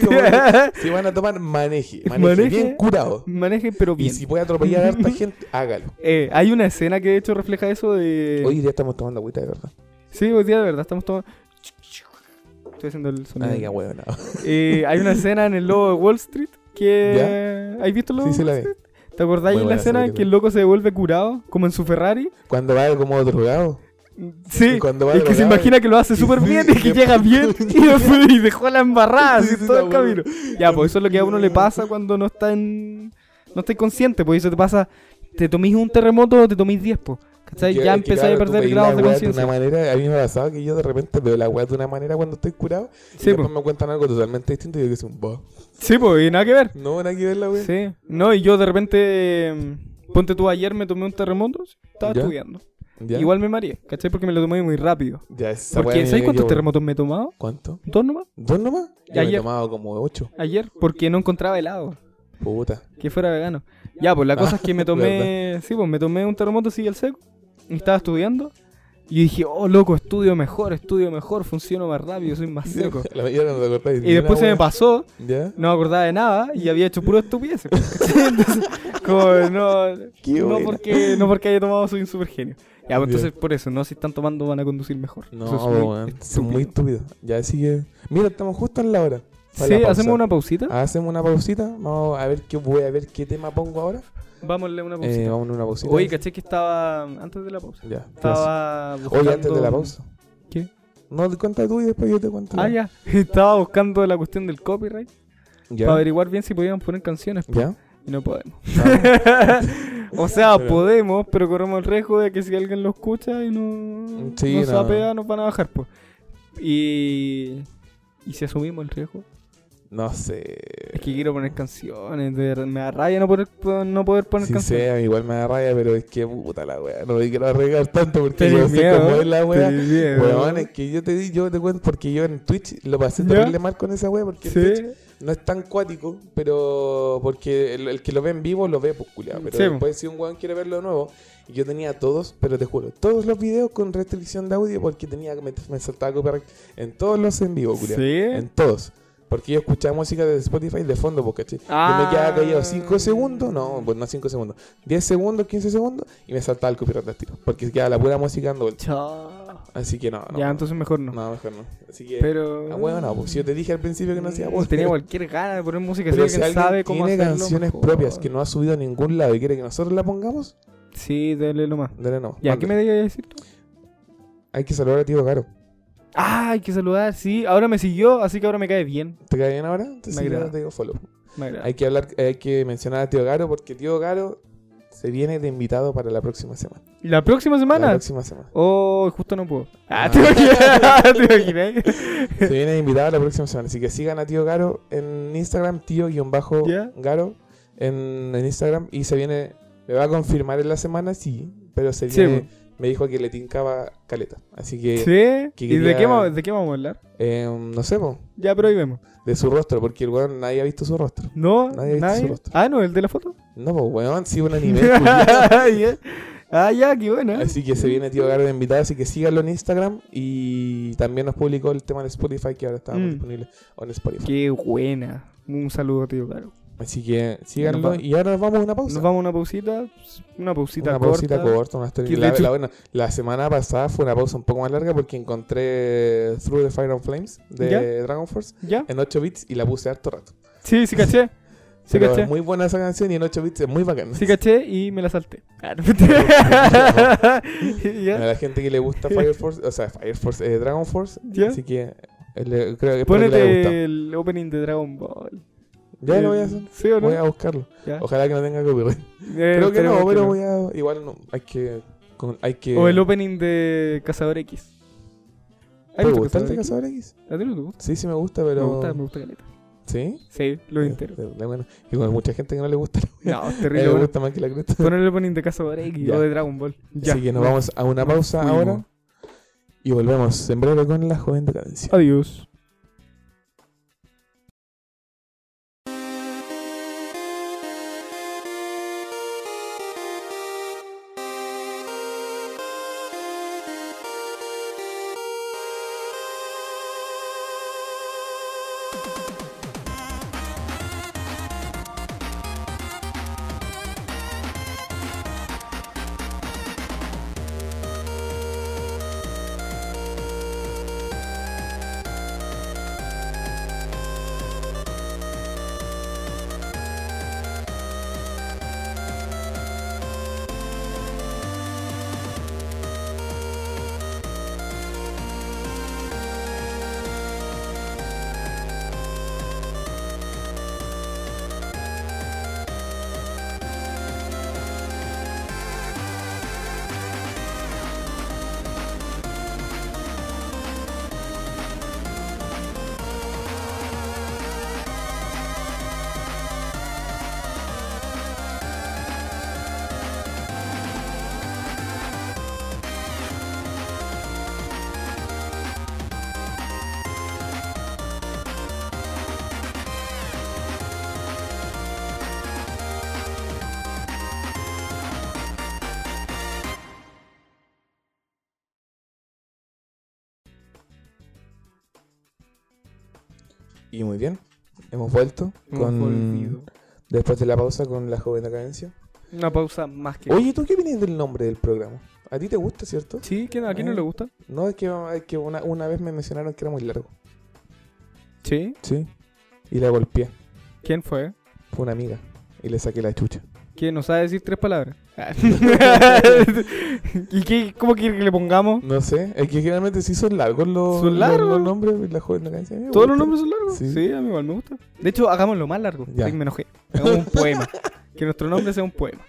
sí, bueno, si van a tomar, maneje. Maneje, Maneje. bien curado. Manejen, pero Y bien. si puede atropellar a harta gente, hágalo. Eh, hay una escena que de hecho refleja eso de... Hoy día estamos tomando agüita de verdad. Sí, hoy día de verdad estamos tomando... Estoy haciendo el sonido. Ay, qué huevo, no. Eh, hay una escena en el lobo de Wall Street que... ¿Has visto el lobo Sí, de sí la. Street? ¿Te acordáis en la escena en que el loco se devuelve curado, como en su Ferrari? Cuando va como drogado. Sí, Y cuando va es que se imagina que lo hace y súper sí, bien y y que llega bien y, después- y dejó la embarrada Sí, sí, todo el camino. Ya, pues eso es lo que a uno le pasa cuando no está en. No está consciente, pues eso te pasa. Te tomís un terremoto o te tomís 10, pues. ¿Cachai? Ya empezáis claro, a perder grados de conciencia. una manera, a mí me ha pasado que yo de repente veo la weá de una manera cuando estoy curado. Y Sí, después pues. me cuentan algo totalmente distinto y yo que soy un bo. Sí, pues, y nada que ver. No, nada que ver la weá. Sí. No, y yo de repente. Ponte tú, ayer me tomé un terremoto, estaba Ya. estudiando. ¿Ya? Igual me mareé, ¿cachai? Porque me lo tomé muy rápido. Ya, esa Porque, ¿sabes cuántos terremotos me he tomado? ¿Cuánto? ¿Dos nomás? ¿Dos nomás? Yo me he Ayer. tomado como ocho. Ayer, porque no encontraba helado. Puta. Que fuera vegano. Ya, pues la cosa es que me tomé. Sí, pues me tomé un terremoto así al seco. Y estaba estudiando. Y dije, oh loco, estudio mejor, estudio mejor, funciono más rápido, soy más seco. La no te Y después se me pasó, no me acordaba de nada y había hecho puro estupideces. ¿cachai? Entonces, como no, no porque, no porque haya tomado soy un super genio. Ya, pues entonces por eso, no si están tomando van a conducir mejor. No, Eso es muy son muy estúpido. estúpidos. Ya, así que. Mira, estamos justo en la hora. Sí, la hacemos una pausita. Hacemos una pausita. Vamos a ver qué voy a ver qué tema pongo ahora. Vámonle una pausita. Eh, vamos a una pausita. Oye, caché que estaba antes de la pausa. Ya. Estaba Oye, antes de la buscando- pausa. ¿Qué? No, te cuenta tú y después yo te cuento. Ah, la- ya. Estaba buscando la cuestión del copyright ¿Ya? para averiguar bien si podíamos poner canciones. ¿Ya? Y no podemos. O sea, Pero- podemos, pero corremos el riesgo de que si alguien lo escucha y no, Sí, no no. sapea, nos van a bajar. Pues. Y. ¿Y si asumimos el riesgo? No sé. Es que quiero poner canciones. de me da rabia no poder, no poder poner Sí, canciones. a mí igual me da rabia, pero es que puta la wea. No me quiero arriesgar tanto porque yo sé cómo es la wea. Weón, es que yo te di, yo te cuento porque yo en Twitch lo pasé terrible mal con esa wea porque en Twitch Sí. No es tan cuático, pero porque el, el que lo ve en vivo lo ve pues culiao, pero Sí, después si un weón quiere verlo de nuevo, y yo tenía todos, pero te juro, todos los videos con restricción de audio porque tenía me, me saltaba copyright en todos los en vivo, culiao. ¿Sí? En todos. Porque yo escuchaba música de Spotify de fondo, porque yo me Ah. quedaba callado 5 segundos, no, pues no 5 segundos, 10 segundos, 15 segundos, y me saltaba el copyright al tiro. Porque quedaba la pura música dando vueltas. Chao. Así que no, no. ya, entonces mejor no. No, mejor no. Así que. Pero. Ah, bueno, no, pues si yo te dije al principio que no hacía voz. Tenía cualquier gana de poner música Pero así si que alguien sabe cómo tiene hacerlo canciones mejor. propias que no ha subido a ningún lado y quiere que nosotros la pongamos, Sí, dale nomás. dale no. Ya, ¿qué me debías decir tú? Hay que saludar a Tío Caro. Ah, hay que saludar, sí. Ahora me siguió, así que ahora me cae bien. ¿Te cae bien ahora? Entonces Me agrada. te digo follow. Me agrada. Hay que hablar, hay que mencionar a Tío Caro porque Tío Caro se viene de invitado para la próxima semana. ¿Y la próxima La semana? próxima semana. Oh, justo no puedo. Ah, Ah. te. ¿Te imaginas? Se viene de invitado la próxima semana. Así que sigan a Tío Garo en Instagram, tío-garo en, en Instagram. Y se viene, me va a confirmar en la semana, sí, pero se Sí, viene, me dijo que le tincaba caleta. Así que, ¿Sí? que ¿Y de qué, vamos, de qué vamos a hablar? eh, no sé, po, Ya, pero ahí vemos. de su rostro, porque el weón nadie ha visto su rostro. ¿No? Nadie ha visto su rostro. Ah, no, el de la foto. No, pues weón, sí, un anime. Ya. ah, ya, qué buena. Así que se viene Tío Garo de invitado, así que síganlo en Instagram. Y también nos publicó el tema de Spotify, que ahora está Mm. disponible en Spotify. Qué buena. Un saludo, tío, claro. Así que síganlo. Va- Y ahora nos vamos a una pausa. Nos vamos a una pausita. Una pausita una corta. pausita corta, una la, la- bueno, la semana pasada fue una pausa un poco más larga porque encontré Through the Fire and Flames de ¿Ya? Dragon Force ¿Ya? en 8 bits y la puse harto rato. Sí, sí caché. Sí Pero caché. es muy buena esa canción y en 8 bits es muy bacana. Sí caché y me la salté. Ah, A la gente que le gusta Fire Force, o sea, Fire Force, eh, Dragon Force, así que eh, le- creo que espero que le. Ponete el opening de Dragon Ball. Ya lo voy a hacer. ¿Sí o no? Voy a buscarlo. Ya. Ojalá que no tenga copyright. Eh, Creo que no, pero no. voy a. Igual no. Hay que. con- hay que. O el opening de Cazador X. ¿Hay ¿Te gusta el de? Cazador X? ¿A ti no te gusta? Sí, sí me gusta, pero. Me gusta, me gusta caleta. ¿Sí? Sí, lo Eh, entero. bueno. Y con mucha gente que no le gusta. No, es terrible. gusta más que la cresta. Poner el opening de Cazador X o de Dragon Ball. Ya. Así que nos vamos a una pausa ahora. Y volvemos en breve con la joven decadencia. Adiós. Y muy bien. Hemos vuelto Hemos con volvido. después de la pausa con la joven Acadencia. Una pausa más que. Oye, ¿tú qué opinas del nombre del programa? ¿A ti te gusta, cierto? Sí, ¿quién- ¿a quién no Eh. le gusta? No, es que, es que una, una vez me mencionaron que era muy largo. Sí. Sí. Y la golpeé. ¿Quién fue? Fue una amiga. Y le saqué la chucha. ¿Quién no sabe decir tres palabras? ¿Y qué, cómo quiere que le pongamos? No sé, es que generalmente sí son largos los, Son largos. los, nombres de la joven me ¿Todos los nombres son largos? Sí. Sí. a mí igual me gusta. De hecho, hagámoslo más largo. Ya. Me enojé. Hagamos un poema. que nuestro nombre sea un poema.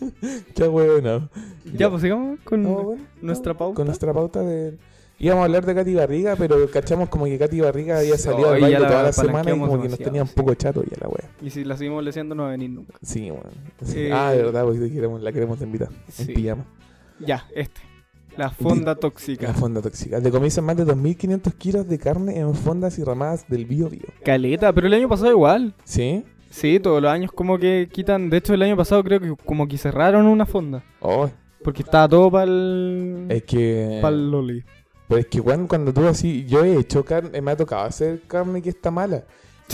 Qué bueno. Ya, pues sigamos con No, bueno, nuestra pauta. Con nuestra pauta de. Íbamos a hablar de Katy Barriga, pero cachamos como que Katy Barriga había Sí, salido al hoy baile toda la semana y como que nos tenía un sí. poco chato ya la wea. Y si la seguimos leseando, no va a venir nunca. Sí, bueno. Sí. Eh, Ah, de verdad, porque queremos, la queremos de invitar. Sí. En pijama. Ya, este. La fonda tóxica. La fonda tóxica. Decomisan más de 2.500 kilos de carne en fondas y ramadas del Bío Bío. Caleta, pero el año pasado igual. ¿Sí? Sí, todos los años como que quitan. De hecho, el año pasado creo que como que cerraron una fonda. Oh, Porque estaba todo para el. es que. Pa'l Loli. Pues es que cuando, cuando tú así. Yo he hecho carne. Me ha tocado hacer carne que está mala.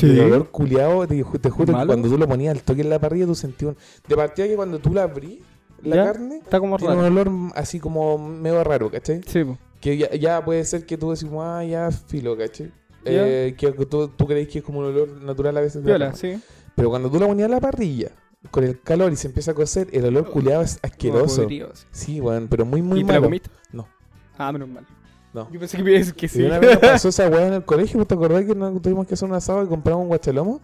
El olor culiado, te, te juro que ¿Malo? cuando tú lo ponías al toque en la parrilla, tú sentías un. De partida que cuando tú la abrís, la ¿Ya? carne, Está como tiene un raro. olor así como medio raro, ¿cachai? Sí. Que ya, ya puede ser que tú decís, ah, ya filo, ¿cachai? Eh, que tú, tú crees que es como un olor natural a veces. de la Viola, sí. Pero cuando tú la ponías a la parrilla, con el calor y se empieza a cocer, el olor culiado es asqueroso. Podrido, sí. Sí, bueno, pero muy, muy ¿Y te la malo. comiste? No. Ah, menos mal. No. Yo pensé que me ibas a decir que Y sí. una vez nos pasó esa weá en el colegio, ¿vos ¿te acordás que no tuvimos que hacer un asado y compramos un guachalomo?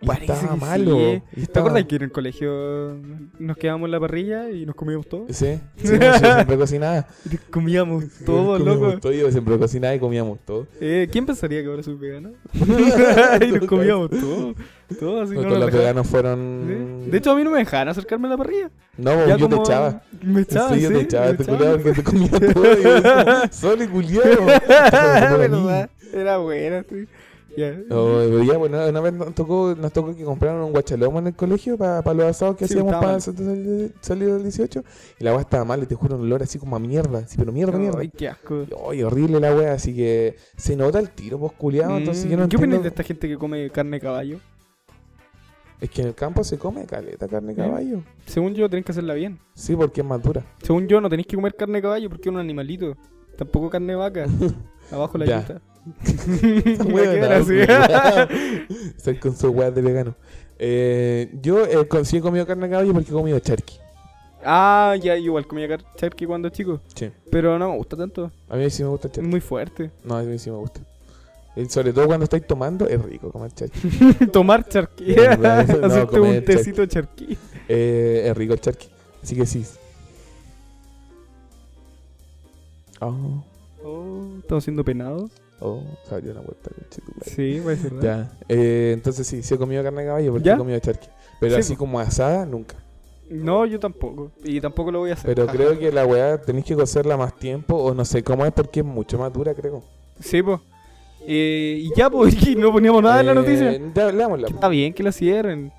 Y Parece estaba que malo. sí. Y ¿Te estaba- acuerdas que en el colegio nos quedábamos en la parrilla y nos comíamos todo? Sí, sí, no, sí, siempre cocinaba. Comíamos todo, Comíamos loco. todo, yo siempre cocinaba y comíamos todo. Eh, ¿Quién pensaría que ahora soy vegano? y nos comíamos todo. Todo así. No, no los veganos Sí. fueron... De hecho, a mí no me dejaban acercarme a la parrilla. no, Ya yo te como- echaba. Me echaban, sí, yo te echaba, te echaban. culiaba porque te comía todo. Y yo decía, Sol y. Era buena, sí. Ya. Oh, ya, bueno, una vez nos tocó, nos tocó que compraron un guachalomo en el colegio para los asados que Sí, hacíamos para salir del 18. Y la weá estaba mal, y te juro, un olor así como a mierda. Sí, pero mierda, mierda. Ay, qué asco. Ay, horrible la wea, así que se nota el tiro, pues culiado. entonces yo no Mm, ¿Qué opinas entiendo- de esta gente que come carne de caballo? Es que en el campo se come caleta carne de ¿Eh? caballo. Según yo, tenés que hacerla bien. Sí, porque es más dura. Según yo, no tenéis que comer carne de caballo porque es un animalito. Tampoco carne de vaca. Abajo la Ya. Estar con su weas de vegano. Eh, yo eh, con- sí he comido carne de caballo porque he comido charqui. Ah, ya, igual comía car- charqui cuando chico. Sí. Pero no me gusta tanto. A mí sí me gusta el Es charqui. muy fuerte. No, a mí sí me gusta. Y sobre todo cuando estáis tomando, es rico comer charqui. Tomar charqui. No, no, no, Hacerte comer un tecito charqui. Eh, es rico el charqui. Así que sí. Oh, Oh, estamos siendo penados. Oh, se abrió una puerta. Sí, puede ser. Ya, eh, entonces sí, sí he comido carne de caballo porque ¿Ya? he comido charqui. Pero Sí, así po. como asada, nunca. No, yo tampoco. Y tampoco lo voy a hacer. Pero creo que la weá tenéis que cocerla más tiempo o no sé cómo es porque es mucho más dura, creo. Sí, pues. y ya, pues, y no poníamos nada en la Eh, noticia. Ya, leámosla. Está bien que la cierren.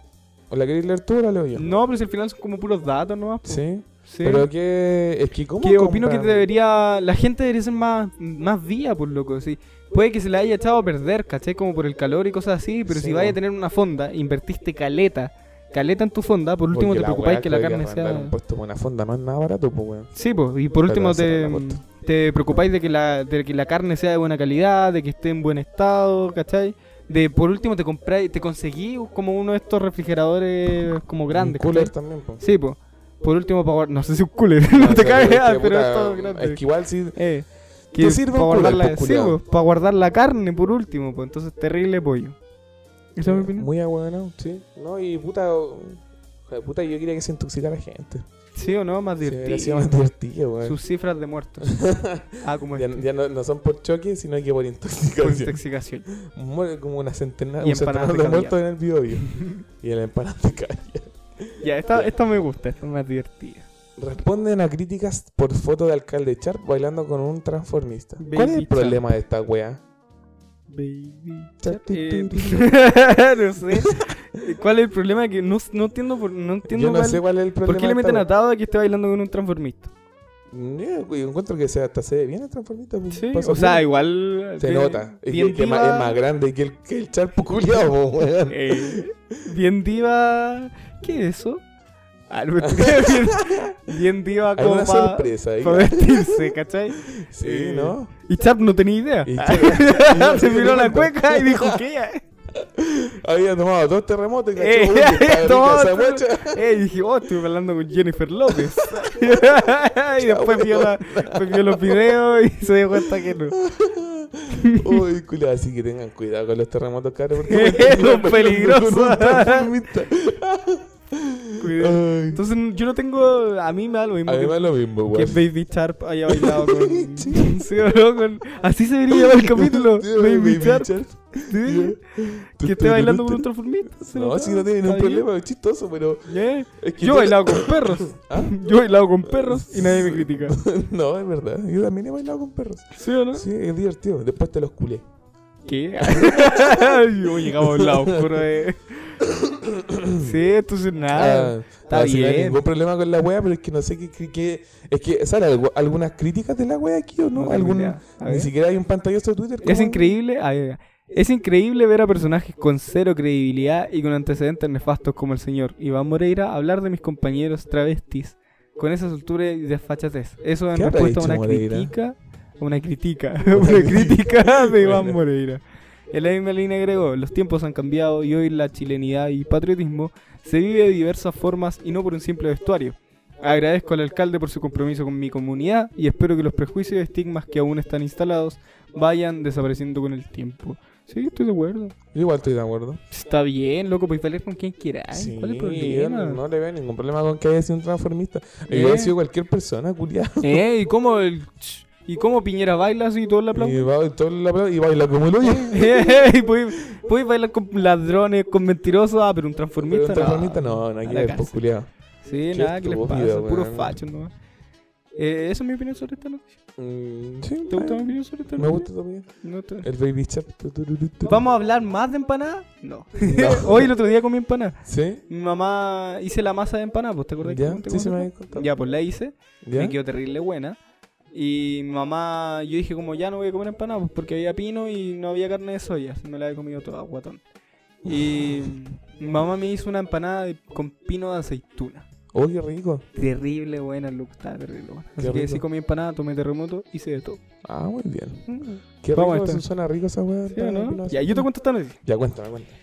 ¿O la queréis leer tú o la leo yo? No, pero si al final son como puros datos nomás. po. Sí. Sí. Pero que. Es que, ¿cómo? que opino que debería. La gente debería ser más, más vía, por loco. Sí. Puede que se la haya echado a perder, ¿cachai? Como por el calor y cosas así. Pero Sí, si vaya po. a tener una fonda, invertiste caleta. Caleta en tu fonda, por último te preocupáis que la carne sea. un puesto con una fonda es nada barato, pues, weón. Sí, pues. Y por último te, te preocupáis de que, la, de que la carne sea de buena calidad, de que esté en buen estado, ¿cachai? De por último te compráis, te conseguí como uno de estos refrigeradores como grandes, Un cooler ¿cachai? también, pues. Sí, pues. Por último, para guardar. No sé si un cooler, no te caes, pero es todo grande. Es que igual sí. Eh, que sirve para un guardar, la, pues, sí, culiao. para guardar la carne por último, pues entonces terrible pollo. ¿Esa es mi opinión? Muy abuelo, sí. No, y puta. joder, Puta, yo quería que se intoxicara la gente. ¿Sí o no? Más Sí, divertido. sido más divertido, weón. Sus cifras de muertos. ah, como Ya, esto. ya no, no son por choque, sino que por Por intoxicación. intoxicación. Muere como una centena, Y un centenar de de muertos en el biobio. y el empanada de calle. Ya, esta, esta me gusta, esta es más divertida. Responden a críticas por foto de alcalde Sharp bailando con un transformista. ¿Cuál es el problema de esta wea? Baby. Cha- Eh, no sé. ¿Cuál es el problema? Que no, no entiendo por, no entiendo Yo no cuál- sé cuál es el problema. por qué le meten atado a que esté bailando con un transformista. Eh, güey, encuentro que se, hasta se ve bien el transformista. pues, Sí, o sea, bien. igual. Se bien- nota. Es, Bien que, que más, es grande que el, que el charpo weón. eh, bien diva. ¿Qué es eso? Ah, no, bien, diva como una para sorpresa ahí. vestirse, ¿cachai? Sí, Eh, ¿no? Y Chap no tenía idea. Y Chap- Se miró la cueca y dijo, ¿qué? Había tomado dos terremotos y cachó, Eh, esa guacha. Eh, y dije, oh, estuve hablando con Jennifer López. y después vio, la- después vio los videos y se dio cuenta que no. Uy, culiado, así que tengan cuidado con los terremotos, cara, porque Es peligroso. Entonces yo no tengo, a mí me da lo mismo que, Además lo mismo, que weón. Baby Sharp haya bailado con... ¿Sí no? Con- así se debería llamar el capítulo. Baby, Sharp. Sharp. ¿sí? Que esté bailando con un transformista. No, si no tiene ningún problema, es chistoso, pero. ¿Eh? Que Yo he bailado con perros. ¿Ah? Yo he bailado con perros y nadie me critica. No, es verdad. Yo también he bailado con perros. ¿Sí o no? Sí, es divertido. Después te los culé. ¿Qué? Yo llegamos al lado oscuro de... Sí, entonces nada. Ah, está no, si no hay bien. ningún problema con la wea, pero es que no sé qué. qué- es que, ¿sale algo- algunas críticas de la wea aquí o no? No ¿Algún, ni siquiera hay un pantallazo de Twitter. Es increíble, a ver, es increíble ver a personajes con cero credibilidad y con antecedentes nefastos como el señor Iván Moreira hablar de mis compañeros travestis con esa soltura y desfachatez. Eso en ¿Qué habrá respuesta a una Moreira? crítica, una crítica, una crítica de Iván Moreira. En la misma línea agregó, los tiempos han cambiado y hoy la chilenidad y patriotismo se vive de diversas formas y no por un simple vestuario. Agradezco al alcalde por su compromiso con mi comunidad y espero que los prejuicios y estigmas que aún están instalados vayan desapareciendo con el tiempo. Sí, estoy de acuerdo. Yo igual estoy de acuerdo. Está bien, loco, podéis pelear con quien quieras. Sí, ¿Cuál es el problema? no, no le veo ningún problema con que haya sido un transformista. Eh. Sido cualquier persona, culiado. ¿Eh? ¿Y cómo, el, ¿Y cómo Piñera baila así y y todo la plata- y baila como el hoyo. ¿Y podéis, podéis bailar con ladrones, con mentirosos? Ah, pero un Pero transformista, un transformista no, no, a hay que la ver, cárcel. pues, culiado. Sí, nada, que les pasa, estúpido, puros weón. fachos, ¿no? Eh, esa es mi opinión sobre esta noticia. Mm, sí, ¿Te gusta mi eh, opinión sobre esta me noticia? gusta también. No te- El baby tu. ¿Vamos a hablar más de empanada? No. No. Hoy el otro día comí empanada. ¿Sí? Mi mamá hice la masa de empanada, ¿pues te acordás ¿Ya? Sí, cómo me se habías contado. Ya, pues la hice. ¿Ya? Me quedó terrible buena. Y mi mamá, yo dije como ya no voy a comer empanada pues porque había pino y no había carne de soya. así Me la he comido toda, guatón. Y mi mamá me hizo una empanada de- con pino de aceituna. Oh, qué rico. Terrible buena, Luke, estaba terrible buena. Qué Así que rico. sí comí empanada, tomé terremoto, hice de todo. Ah, muy bien. Mm. Qué Vamos a rico, estar. eso suena rico esa weá. ¿Sí no? Ya, yo te cuento esta noticia. Ya, cuéntame, cuéntame.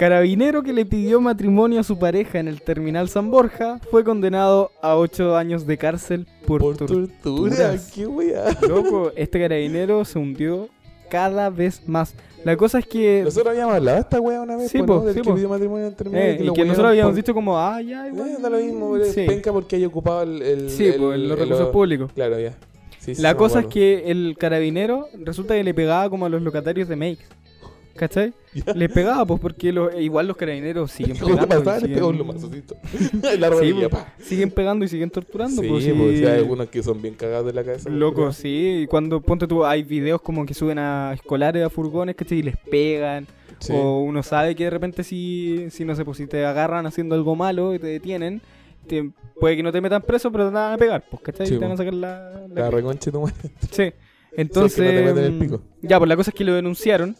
Carabinero que le pidió matrimonio a su pareja en el terminal San Borja fue condenado a 8 años de cárcel por, Por tortura. tortura, qué weá. Loco, este carabinero se hundió cada vez más. La cosa es que. Nosotros habíamos hablado de esta weá una vez, Sí, po, po, ¿no? Del sí, que po. pidió matrimonio en terminal. eh, y lo que nosotros habíamos por- dicho como, ah, ya, igual. Eh, da lo mismo, Sí, penca porque haya ocupado el. el sí el- pues, los el- recursos lo- públicos. Claro, ya. Sí, La cosa es que el carabinero resulta que le pegaba como a los locatarios de Make. ¿Cachai? Le pegaba, pues, porque los- igual los carabineros siguen pegando. y le siguen- la Sí, rodilla, pues, siguen pegando y siguen torturando. Sí, pues, pues, sí, hay algunos que son bien cagados de la cabeza. Loco, sí. Y cuando ponte tú, hay videos como que suben a escolares, a furgones, ¿cachai? Y les pegan. Sí. O uno sabe que de repente si, si no sé, pues si te agarran haciendo algo malo y te detienen, te- puede que no te metan preso, pero te van a pegar, pues, ¿cachai? Sí, te van a sacar la... la- La reconche tu madre. Sí. Entonces, Sí, es que no te meten el pico. ya, pues la cosa es que lo denunciaron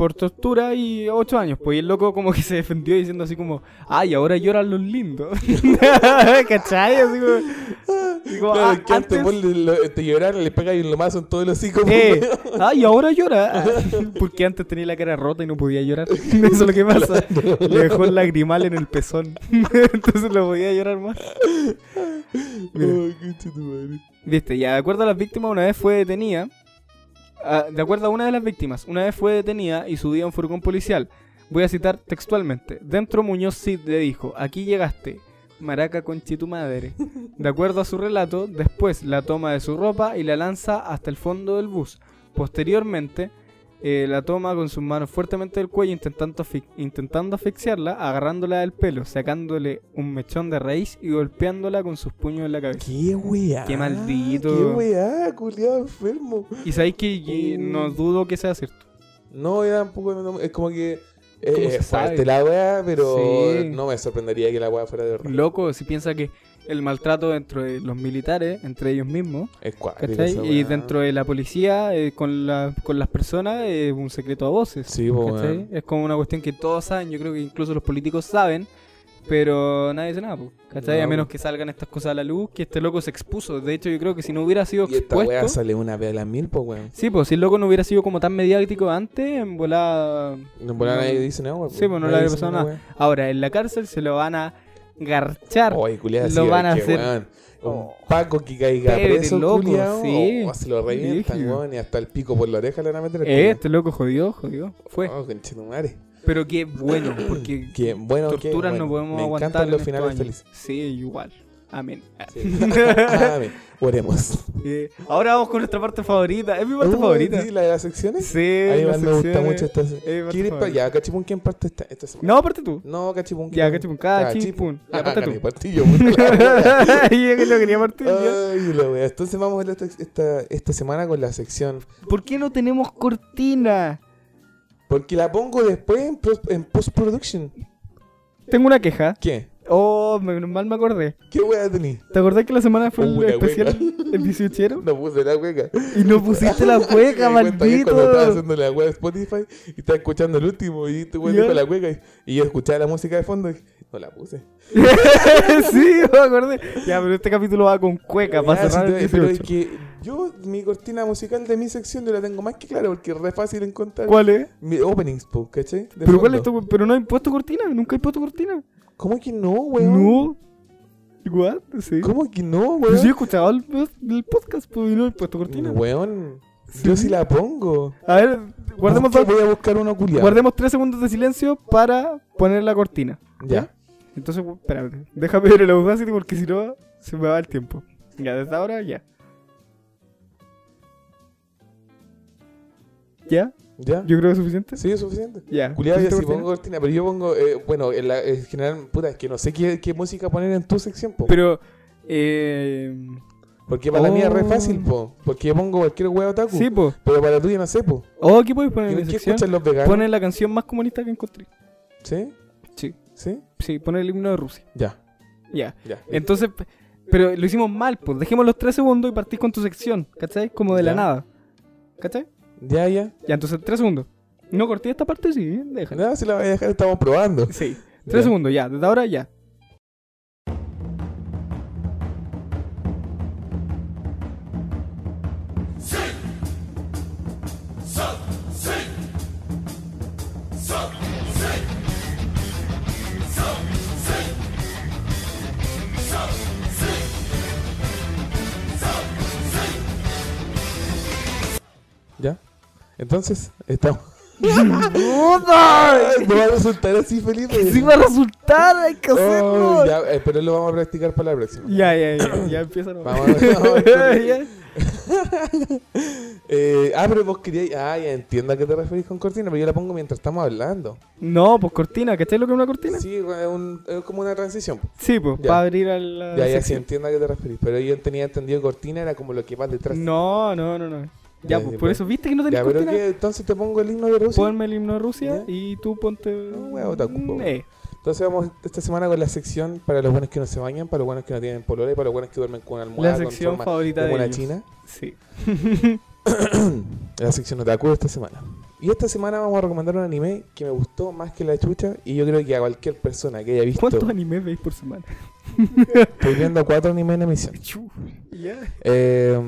por tortura y ocho años, pues, y el loco como que se defendió diciendo así como, ay, ahora lloran los lindos. ¿Cachai? Así como, digo, Claro, "Ah, que antes, antes- vos le, lo- te lloraron, le pegas un lomazo en todo el hocico. Eh, pues, ay, ahora llora. Ah, Porque antes tenía la cara rota y no podía llorar. Eso es lo que pasa. Le dejó el lagrimal en el pezón. Entonces no podía llorar más. Mira. Madre. Viste, ya de acuerdo a las víctimas, una vez fue detenida. Ah, de acuerdo a una de las víctimas, una vez fue detenida y subida a un furgón policial. Voy a citar textualmente. Dentro Muñoz Cid le dijo, aquí llegaste, maraca conchi tu madre. De acuerdo a su relato, después la toma de su ropa y la lanza hasta el fondo del bus. Posteriormente, eh, la toma con sus manos fuertemente del cuello intentando, asfi- intentando asfixiarla, agarrándola del pelo, sacándole un mechón de raíz y golpeándola con sus puños en la cabeza. Qué weá. Qué maldito. Qué weá, culiado enfermo. Y sabéis que que no dudo que sea cierto. No, era un poco. no, Es como que. Eh, fuerte la weá, pero Sí. no me sorprendería que la weá fuera de verdad. Loco, si piensa que el maltrato dentro de los militares, entre ellos mismos, Es Y dentro de la policía, eh, con, la, con las personas, es un secreto a voces. Sí, weón. Es como una cuestión que todos saben, yo creo que incluso los políticos saben, pero nadie dice nada, ¿cachai? No, a menos que salgan estas cosas a la luz, que este loco se expuso. De hecho, yo creo que si no hubiera sido Y esta weá expuesto... sale una vez a las mil, pues weón. Sí, pues si el loco no hubiera sido como tan mediático antes, en volada... Nada No. nadie dice nada, weón. Sí, pues no le habría dice pasado nada, nada. Ahora, en la cárcel se lo van a garchar. Oye, culiado, Lo van a hacer- Un Oh. Paco que caiga Pebre, preso, loco, culiao, sí. oh, se lo revientan, weón, y hasta el pico por la oreja le van a meter. Eh, este loco jodió, jodió. Fue. Oh, conchetumare. Pero qué bueno, porque Qué bueno, qué torturas bueno. no podemos Me aguantar. encantan en los estos finales años. felices. Sí, igual. Amén. Sí. Amén. Oremos. Eh, ahora vamos con nuestra parte favorita. Es mi parte Uh, favorita. Sí, la de las secciones. Sí, A mí me gusta mucho esta. Parte ¿Quieres pa- favorita. Ya, Cachipún, ¿quién parte esta, esta semana? No, aparte tú. No, Cachipún. Ya, ¿quién? Cachipún, Cachipún. Ya, Ah, parte gané, tú. partí yo, wea. Yo que lo quería partir. Ay, la wea. Entonces vamos a ver esta, esta, esta semana con la sección. ¿Por qué no tenemos cortina? Porque la pongo después en post-production. Tengo una queja. ¿Qué? Oh, menos mal me acordé. ¿Qué wea tení? ¿Te acordás que la semana fue el especial el 18 No puse la hueca. Y no pusiste la hueca, que Cuando estaba maldito. haciendo la wea de Spotify y estaba escuchando el último y weón Ya. dijo la hueca y, yo escuchaba la música de fondo y no la puse. sí, me acordé. Ya, pero este capítulo va con cueca para cerrar el te- pero es 18. que yo, mi cortina musical de mi sección, yo la tengo más que clara porque es re fácil encontrar. ¿Cuál es? Mi openings, po, ¿cachai? ¿Pero cuál es tu, Pero no he puesto cortina, nunca he puesto cortina. ¿Cómo que no, weón? No. Igual, sí. ¿Cómo que no, weón? sí he escuchado el, el podcast, pues, y no he puesto cortina. Weón, Sí. yo sí la pongo. A ver, guardemos, Busca- dos- voy a buscar uno culiado. guardemos tres segundos de silencio para poner la cortina. Ya. Entonces, espérate, déjame ver el Audacity porque si no, se me va el tiempo. Ya, desde ahora, ya. ¿Ya? ¿Ya? Yo creo que es suficiente. Sí, es suficiente. Ya. Culiado, yo pongo cortina, pero yo pongo, eh, bueno, en, la, en general, puta, es que no sé qué, qué música poner en tu sección, po. Pero, eh... Porque para la mía es re Oh. fácil, po. Porque yo pongo cualquier huevo otaku. Sí, pues. Pero para la tuya no sé, po. Oh, ¿qué podéis poner en ¿Qué, escuchan los veganos? La canción más comunista que encontré. ¿Sí? Sí. ¿Sí? Sí, pone el himno de Rusia. Ya, Ya. ya. Entonces, pero lo hicimos mal, pues. Dejemos los tres segundos y partís con tu sección, ¿cachai? Como de la nada. ¿Cachai? Ya, ya. Ya, entonces tres segundos. No corté esta parte, sí, déjala. No, si la voy a dejar, estamos probando. Sí. Ya. Tres segundos, ya. Desde ahora, ya. ¿Ya? Entonces, estamos. ¿No va a resultar así, Felipe? Sí va a resultar, hay que Oh, hacerlo. ya, eh, pero lo vamos a practicar para la próxima. Ya, ya, ya, ya empieza. nomás. Vamos a ver. Eh, ah, pero vos querías. Ah, ya entiendo a qué te referís con cortina, pero yo la pongo mientras estamos hablando. No, pues cortina, ¿cachai lo que es una cortina? Sí, es, un- es como una transición. Sí, pues, para abrir a la. Ya, ya sí entiendo a qué te referís. Pero yo tenía entendido que cortina era como lo que va detrás. No, no, no, no. Ya, Ya, pues, por eso, ¿viste que no tenés ya, pero que entonces te pongo el himno de Rusia. Ponme el himno de Rusia Ya. y tú ponte. No, wea, otaku. Mm, eh. Entonces vamos esta semana con la sección para los buenos que no se bañan, para los buenos que no tienen polores, para los buenos que duermen con una almohada La con sección forma favorita de una ellos. china. Sí. la sección otaku de esta semana. Y esta semana vamos a recomendar un anime que me gustó más que la chucha y yo creo que a cualquier persona que haya visto... ¿Cuántos animes veis por semana? Estoy viendo cuatro animes en emisión. Ya. Eh,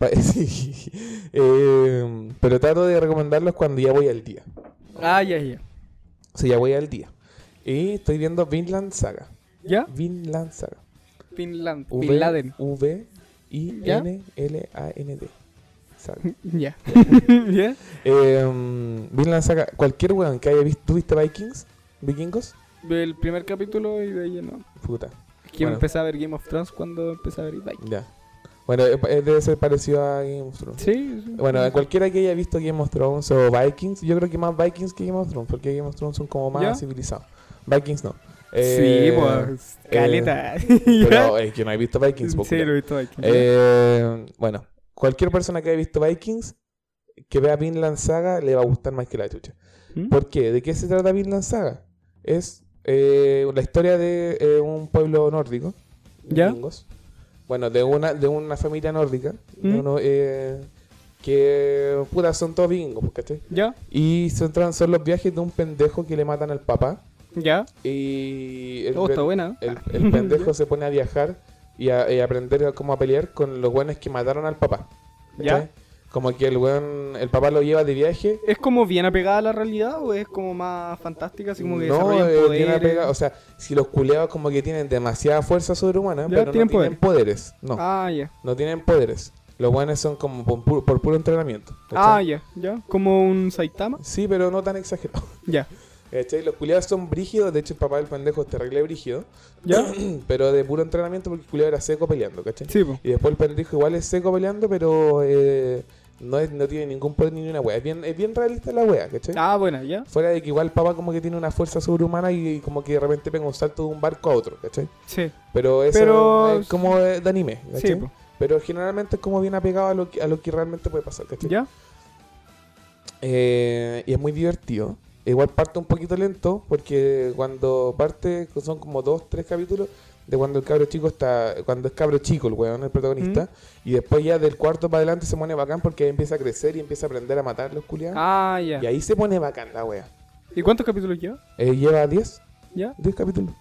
sí. Eh, pero trato de recomendarlos cuando ya voy al día. Ah, ya, ya. O sea, ya voy al día. Y estoy viendo Vinland Saga. ¿Ya? Vinland Saga. Finland. V, Bin Laden. V I. N L A N D. Ya. ¿Ya? Eh, Vinland Saga, cualquier weón que haya visto, ¿tú viste Vikings? ¿Vikingos? El primer capítulo y de ahí no. Puta. Que Bueno. empecé a ver Game of Thrones cuando empecé a ver Vikings. Ya. Bueno, eh, eh, debe ser parecido a Game of Thrones. Sí. sí. Bueno, a cualquiera que haya visto Game of Thrones o Vikings, yo creo que más Vikings que Game of Thrones, porque Game of Thrones son como más ¿Ya? civilizados. Vikings no. Sí, Eh, pues. Caleta. Pero es que no he visto Vikings, Sí, lo he visto Vikings. Eh, bueno, cualquier persona que haya visto Vikings, que vea Vinland Saga le va a gustar más que la chucha. ¿Mm? ¿Por qué? ¿De qué se trata Vinland Saga? Es eh, la historia de eh, un pueblo nórdico. ¿Ya? vikingos. Bueno, de una, de una familia nórdica. de ¿Mm? uno, eh, que, puta, son todos vikingos, pues, ¿cachai? ¿Ya? Y se tratan son los viajes de un pendejo que le matan al papá. ¿Ya? Y el, Oh, está buena. el, el pendejo se pone a viajar y a, y aprender cómo a pelear con los buenos que mataron al papá. ¿Ya? Como que el buen, el papá lo lleva de viaje. ¿Es como bien apegada a la realidad o es como más fantástica? Así como que no, poderes. bien apegado. O sea, si los culeados como que tienen demasiada fuerza sobrehumana, Ya, pero no tienen tienen poderes. No, Ah, ya. no tienen poderes. Los buenos son como por puro, por puro entrenamiento. Ah, ya, ya. Como un Saitama. Sí, pero no tan exagerado. Ya. ¿Cachai? Los culiados son brígidos, de hecho el papá del pendejo es terrible brígido, ¿Ya? pero de puro entrenamiento porque el culiado era seco peleando, ¿cachai? Sí, po. Y después el pendejo igual es seco peleando, pero eh, no, es- no tiene ningún poder ni una wea. Es bien, es bien realista la wea, ¿cachai? Ah, buena, ya. Fuera de que igual el papá como que tiene una fuerza sobrehumana y, como que de repente pega un salto de un barco a otro, ¿cachai? Sí. Pero eso Pero- es como de de anime, ¿cachai? Sí, po. Pero generalmente es como bien apegado a lo que, a lo que realmente puede pasar, ¿cachai? ¿Ya? Eh, y es muy divertido. Igual parte un poquito lento porque cuando parte son como dos, tres capítulos de cuando el cabro chico está, cuando es cabro chico el weón, el protagonista, y después ya del cuarto para adelante se pone bacán porque ahí empieza a crecer y empieza a aprender a matar a los culiados. Ah, ya. Y ahí se pone bacán la wea. ¿Y cuántos capítulos lleva? Eh, lleva 10, ¿Ya? 10 capítulos.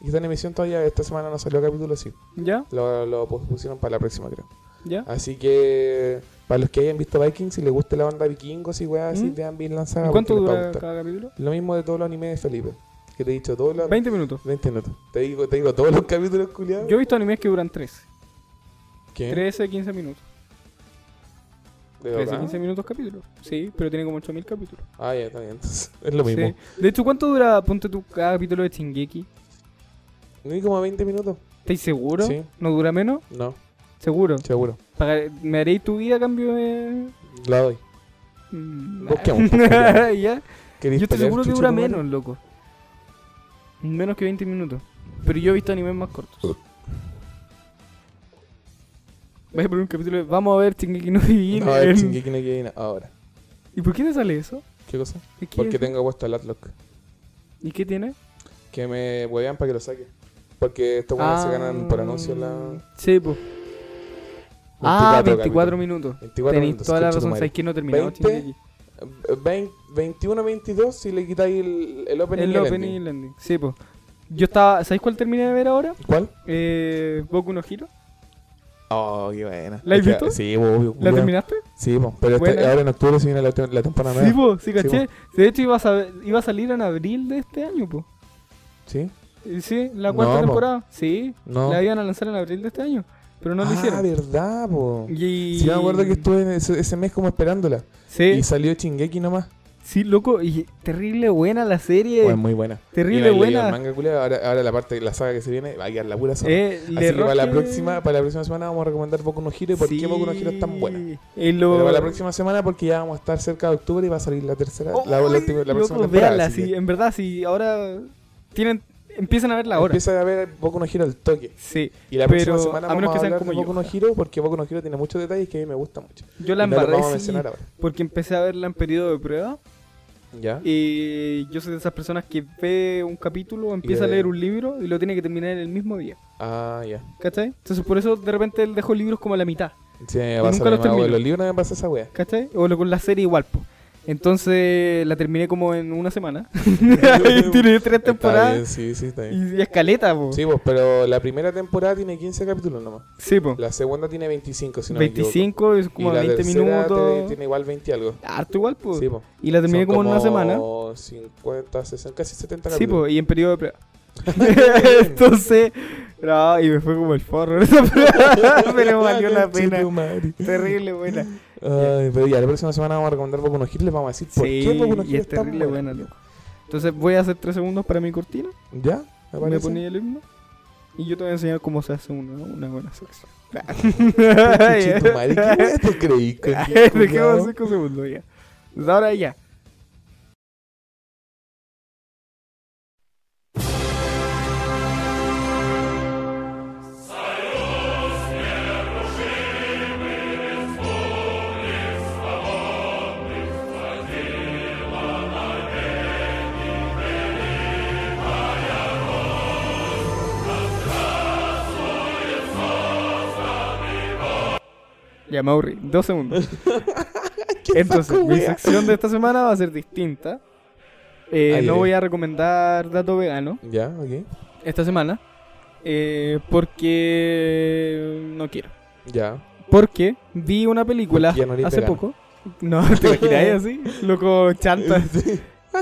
Y está en emisión todavía, esta semana no salió capítulo, sí. ¿Ya? Lo, lo pusieron para la próxima, creo. ¿Ya? Así que, para los que hayan visto Vikings, si les gusta la onda vikingos y weas así, ¿Mm? vean bien lanzada. ¿Y cuánto dura cada capítulo? Lo mismo de todos los animes de Felipe. Que te he dicho todos los 20 minutos. 20 minutos. Te digo, te digo todos los capítulos culiados. Yo he visto animes que duran 13. ¿Qué? 13, 15 minutos. ¿De 13, verdad? 15 minutos capítulo. Sí, pero tiene como 8000 capítulos. Ah, ya, está bien. Entonces, es lo mismo. Sí. De hecho, ¿cuánto dura, ponte tu cada capítulo de Shingeki? ¿No hay como 20 minutos? ¿Estáis seguro? Sí. ¿No dura menos? No, Seguro. seguro. Pagar- ¿Me haréis tu vida a cambio de...? La doy. Mm, Busquemos, ya. ¿Queréis Yo estoy pelear, seguro que chucha dura tu madre? menos, loco. Menos que 20 minutos. Pero yo he visto animes más cortos. Voy a poner un capítulo de... Vamos a ver Shingeki no Kyojin No, en- Shingeki no Kyojin ahora. ¿Y por qué te sale eso? ¿Qué cosa? ¿Qué es Porque eso? tengo puesto el Atlock. ¿Y qué tiene? Que me huevean para que lo saque. Porque estos buenos se ganan por anuncio la... Ah, Sí, pues. Ah, 24 minutos. 24 Tenéis minutos. toda la razón. ¿Sabes que no he terminado 20, Shingeki? 20, 21, 22 si le quitáis el, el opening y El el opening ending. el ending. Sí, pues. Yo estaba... ¿Sabéis cuál terminé de ver ahora? ¿Cuál? Eh, Boku no Hero. Oh, qué buena. ¿La has que- visto? Sí, obvio. ¿La terminaste? Sí, po, pero este- ahora en octubre se viene la, la temporada Sí, nueva. pues, sí, caché. De hecho, iba a, iba a salir en abril de este año, pues. ¿Sí? Sí, la cuarta No, po. temporada. Sí, No. la iban a lanzar en abril de este año. Pero no lo ah, hicieron. verdad, po. Y... Sí, me acuerdo que estuve en ese, ese mes como esperándola. Sí, Y salió Chingeki nomás. sí, loco. Y terrible buena la serie. Bueno, muy buena. terrible Y buena. el manga, culiao, ahora, ahora la parte de la saga que se viene va a quedar la pura zorra. Eh, Así que para la, próxima, para la próxima semana vamos a recomendar Boku no Hero y por qué Boku no Hero es tan buena. Lo... Pero para la próxima semana porque ya vamos a estar cerca de octubre y va a salir la tercera, la, la, ¡Ay, última- la próxima temporada. véanla, sí, en verdad, sí, ahora tienen, empiezan a verla ahora. Empieza a ver Boku no Hero al toque. Sí, Y la Pero, próxima semana a menos vamos que a sean hablar como de yo. Boku no Hero porque Boku no Hero tiene muchos detalles que a mí me gustan mucho. yo la Y no los embarré vamos a sí, mencionar ahora. porque empecé a verla en periodo de prueba ¿Ya? y yo soy de esas personas que ve un capítulo, empieza a leer un libro y lo tiene que terminar en el mismo día. Ah, ya. ¿Cachai? Entonces por eso de repente él dejó libros como a la mitad. Sí, me nunca pasa los lo termino. Los libros no me pasa esa wea. ¿Cachai? O lo- con la serie igual, po. Entonces la terminé como en una semana. y tiene tres temporadas bien, sí, sí, está bien. y, y escaleta, po. Sí, pues, pero la primera temporada tiene 15 capítulos nomás. Sí, po. La segunda tiene 25, si no me equivoco. 25 es como y la 20 tercera te- minutos. tiene igual 20 y algo. Harto igual, pues. Sí, pues. Y la terminé Son como en una semana. 50, 60, casi 70 Sí, capítulos. pues, y en periodo de prueba. Entonces, no, y me fue como el forro pero valió la pena. Terrible buena. Ay, pero ya, la próxima semana vamos a recomendar Boku no Hero y les vamos a decir por Sí, qué Boku no y Hero es tan terrible buena, loco. Entonces voy a hacer 3 segundos para mi cortina. ¿Ya? ¿Me Me ponía el himno. Y yo te voy a enseñar cómo se hace una, una buena sección. ¿qué te creí? conche, Dejemos culiao? 5 segundos ya. Desde ahora ya. Ya me aburrí. Dos segundos. Entonces, mi wea? sección de esta semana va a ser distinta. Eh, no voy a recomendar dato vegano Ya, ok. esta semana. eh, porque no quiero. Ya. Porque vi una película hace vegano. poco. No, te imaginas así, loco chanta.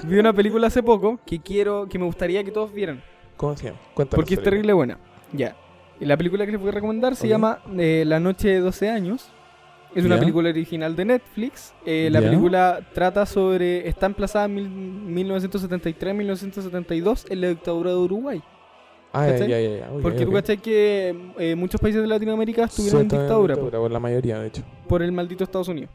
Vi una película hace poco que quiero, que me gustaría que todos vieran. ¿Cómo se llama? Cuéntanos. Porque es terrible buena. Ya. Y la película que les voy a recomendar se llama eh, La Noche de 12 años. Es una Ya. película original de Netflix. Eh, la película trata sobre. Está emplazada en mil- 1973-1972 en la dictadura de Uruguay. Ah, ya, ya, ya. Porque tú ok. cachai que eh, muchos países de Latinoamérica estuvieron en Sí, dictadura po, por la mayoría, de hecho. por el maldito Estados Unidos.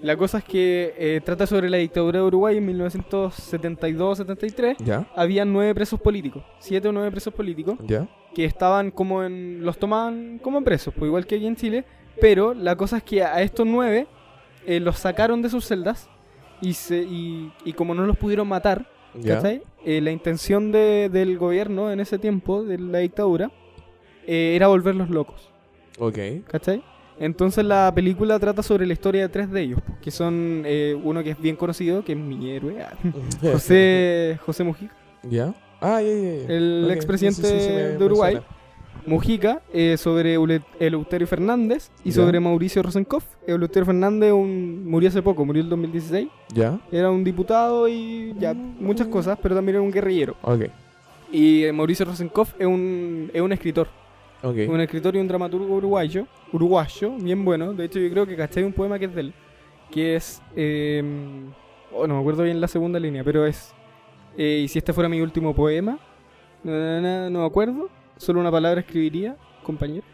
La cosa es que eh, trata sobre la dictadura de Uruguay en 1972-73. Ya, Habían nueve presos políticos, siete o nueve presos políticos. ya. que estaban como en. los tomaban como presos, pues igual que aquí en Chile. Pero la cosa es que a estos nueve eh, los sacaron de sus celdas y, se, y, y como no los pudieron matar. Eh, la intención de- del gobierno en ese tiempo, de la dictadura, eh, era volverlos locos, Ok. ¿cachai? Entonces la película trata sobre la historia de tres de ellos, que son eh, uno que es bien conocido, que es mi héroe, ah, José, José Mujica. ¿Ya? Ah, ya, ya, ya. El Ok, expresidente sí, sí, sí, me- de Uruguay. Mujica eh, sobre Eleuterio Fernández y sobre Mauricio Rosenkopf. Eleuterio Fernández un- murió hace poco, murió el 2016. ¿Ya? Era un diputado y ya muchas cosas, pero también era un guerrillero. Ok. Y eh, Mauricio Rosenkopf es un, es un escritor, Ok. un escritor y un dramaturgo uruguayo, uruguayo, bien bueno. De hecho, yo creo que caché un poema que es de él, que es, eh, oh, no me acuerdo bien la segunda línea, pero es, eh, y si este fuera mi último poema, na, na, na, no me acuerdo, solo una palabra escribiría, compañero.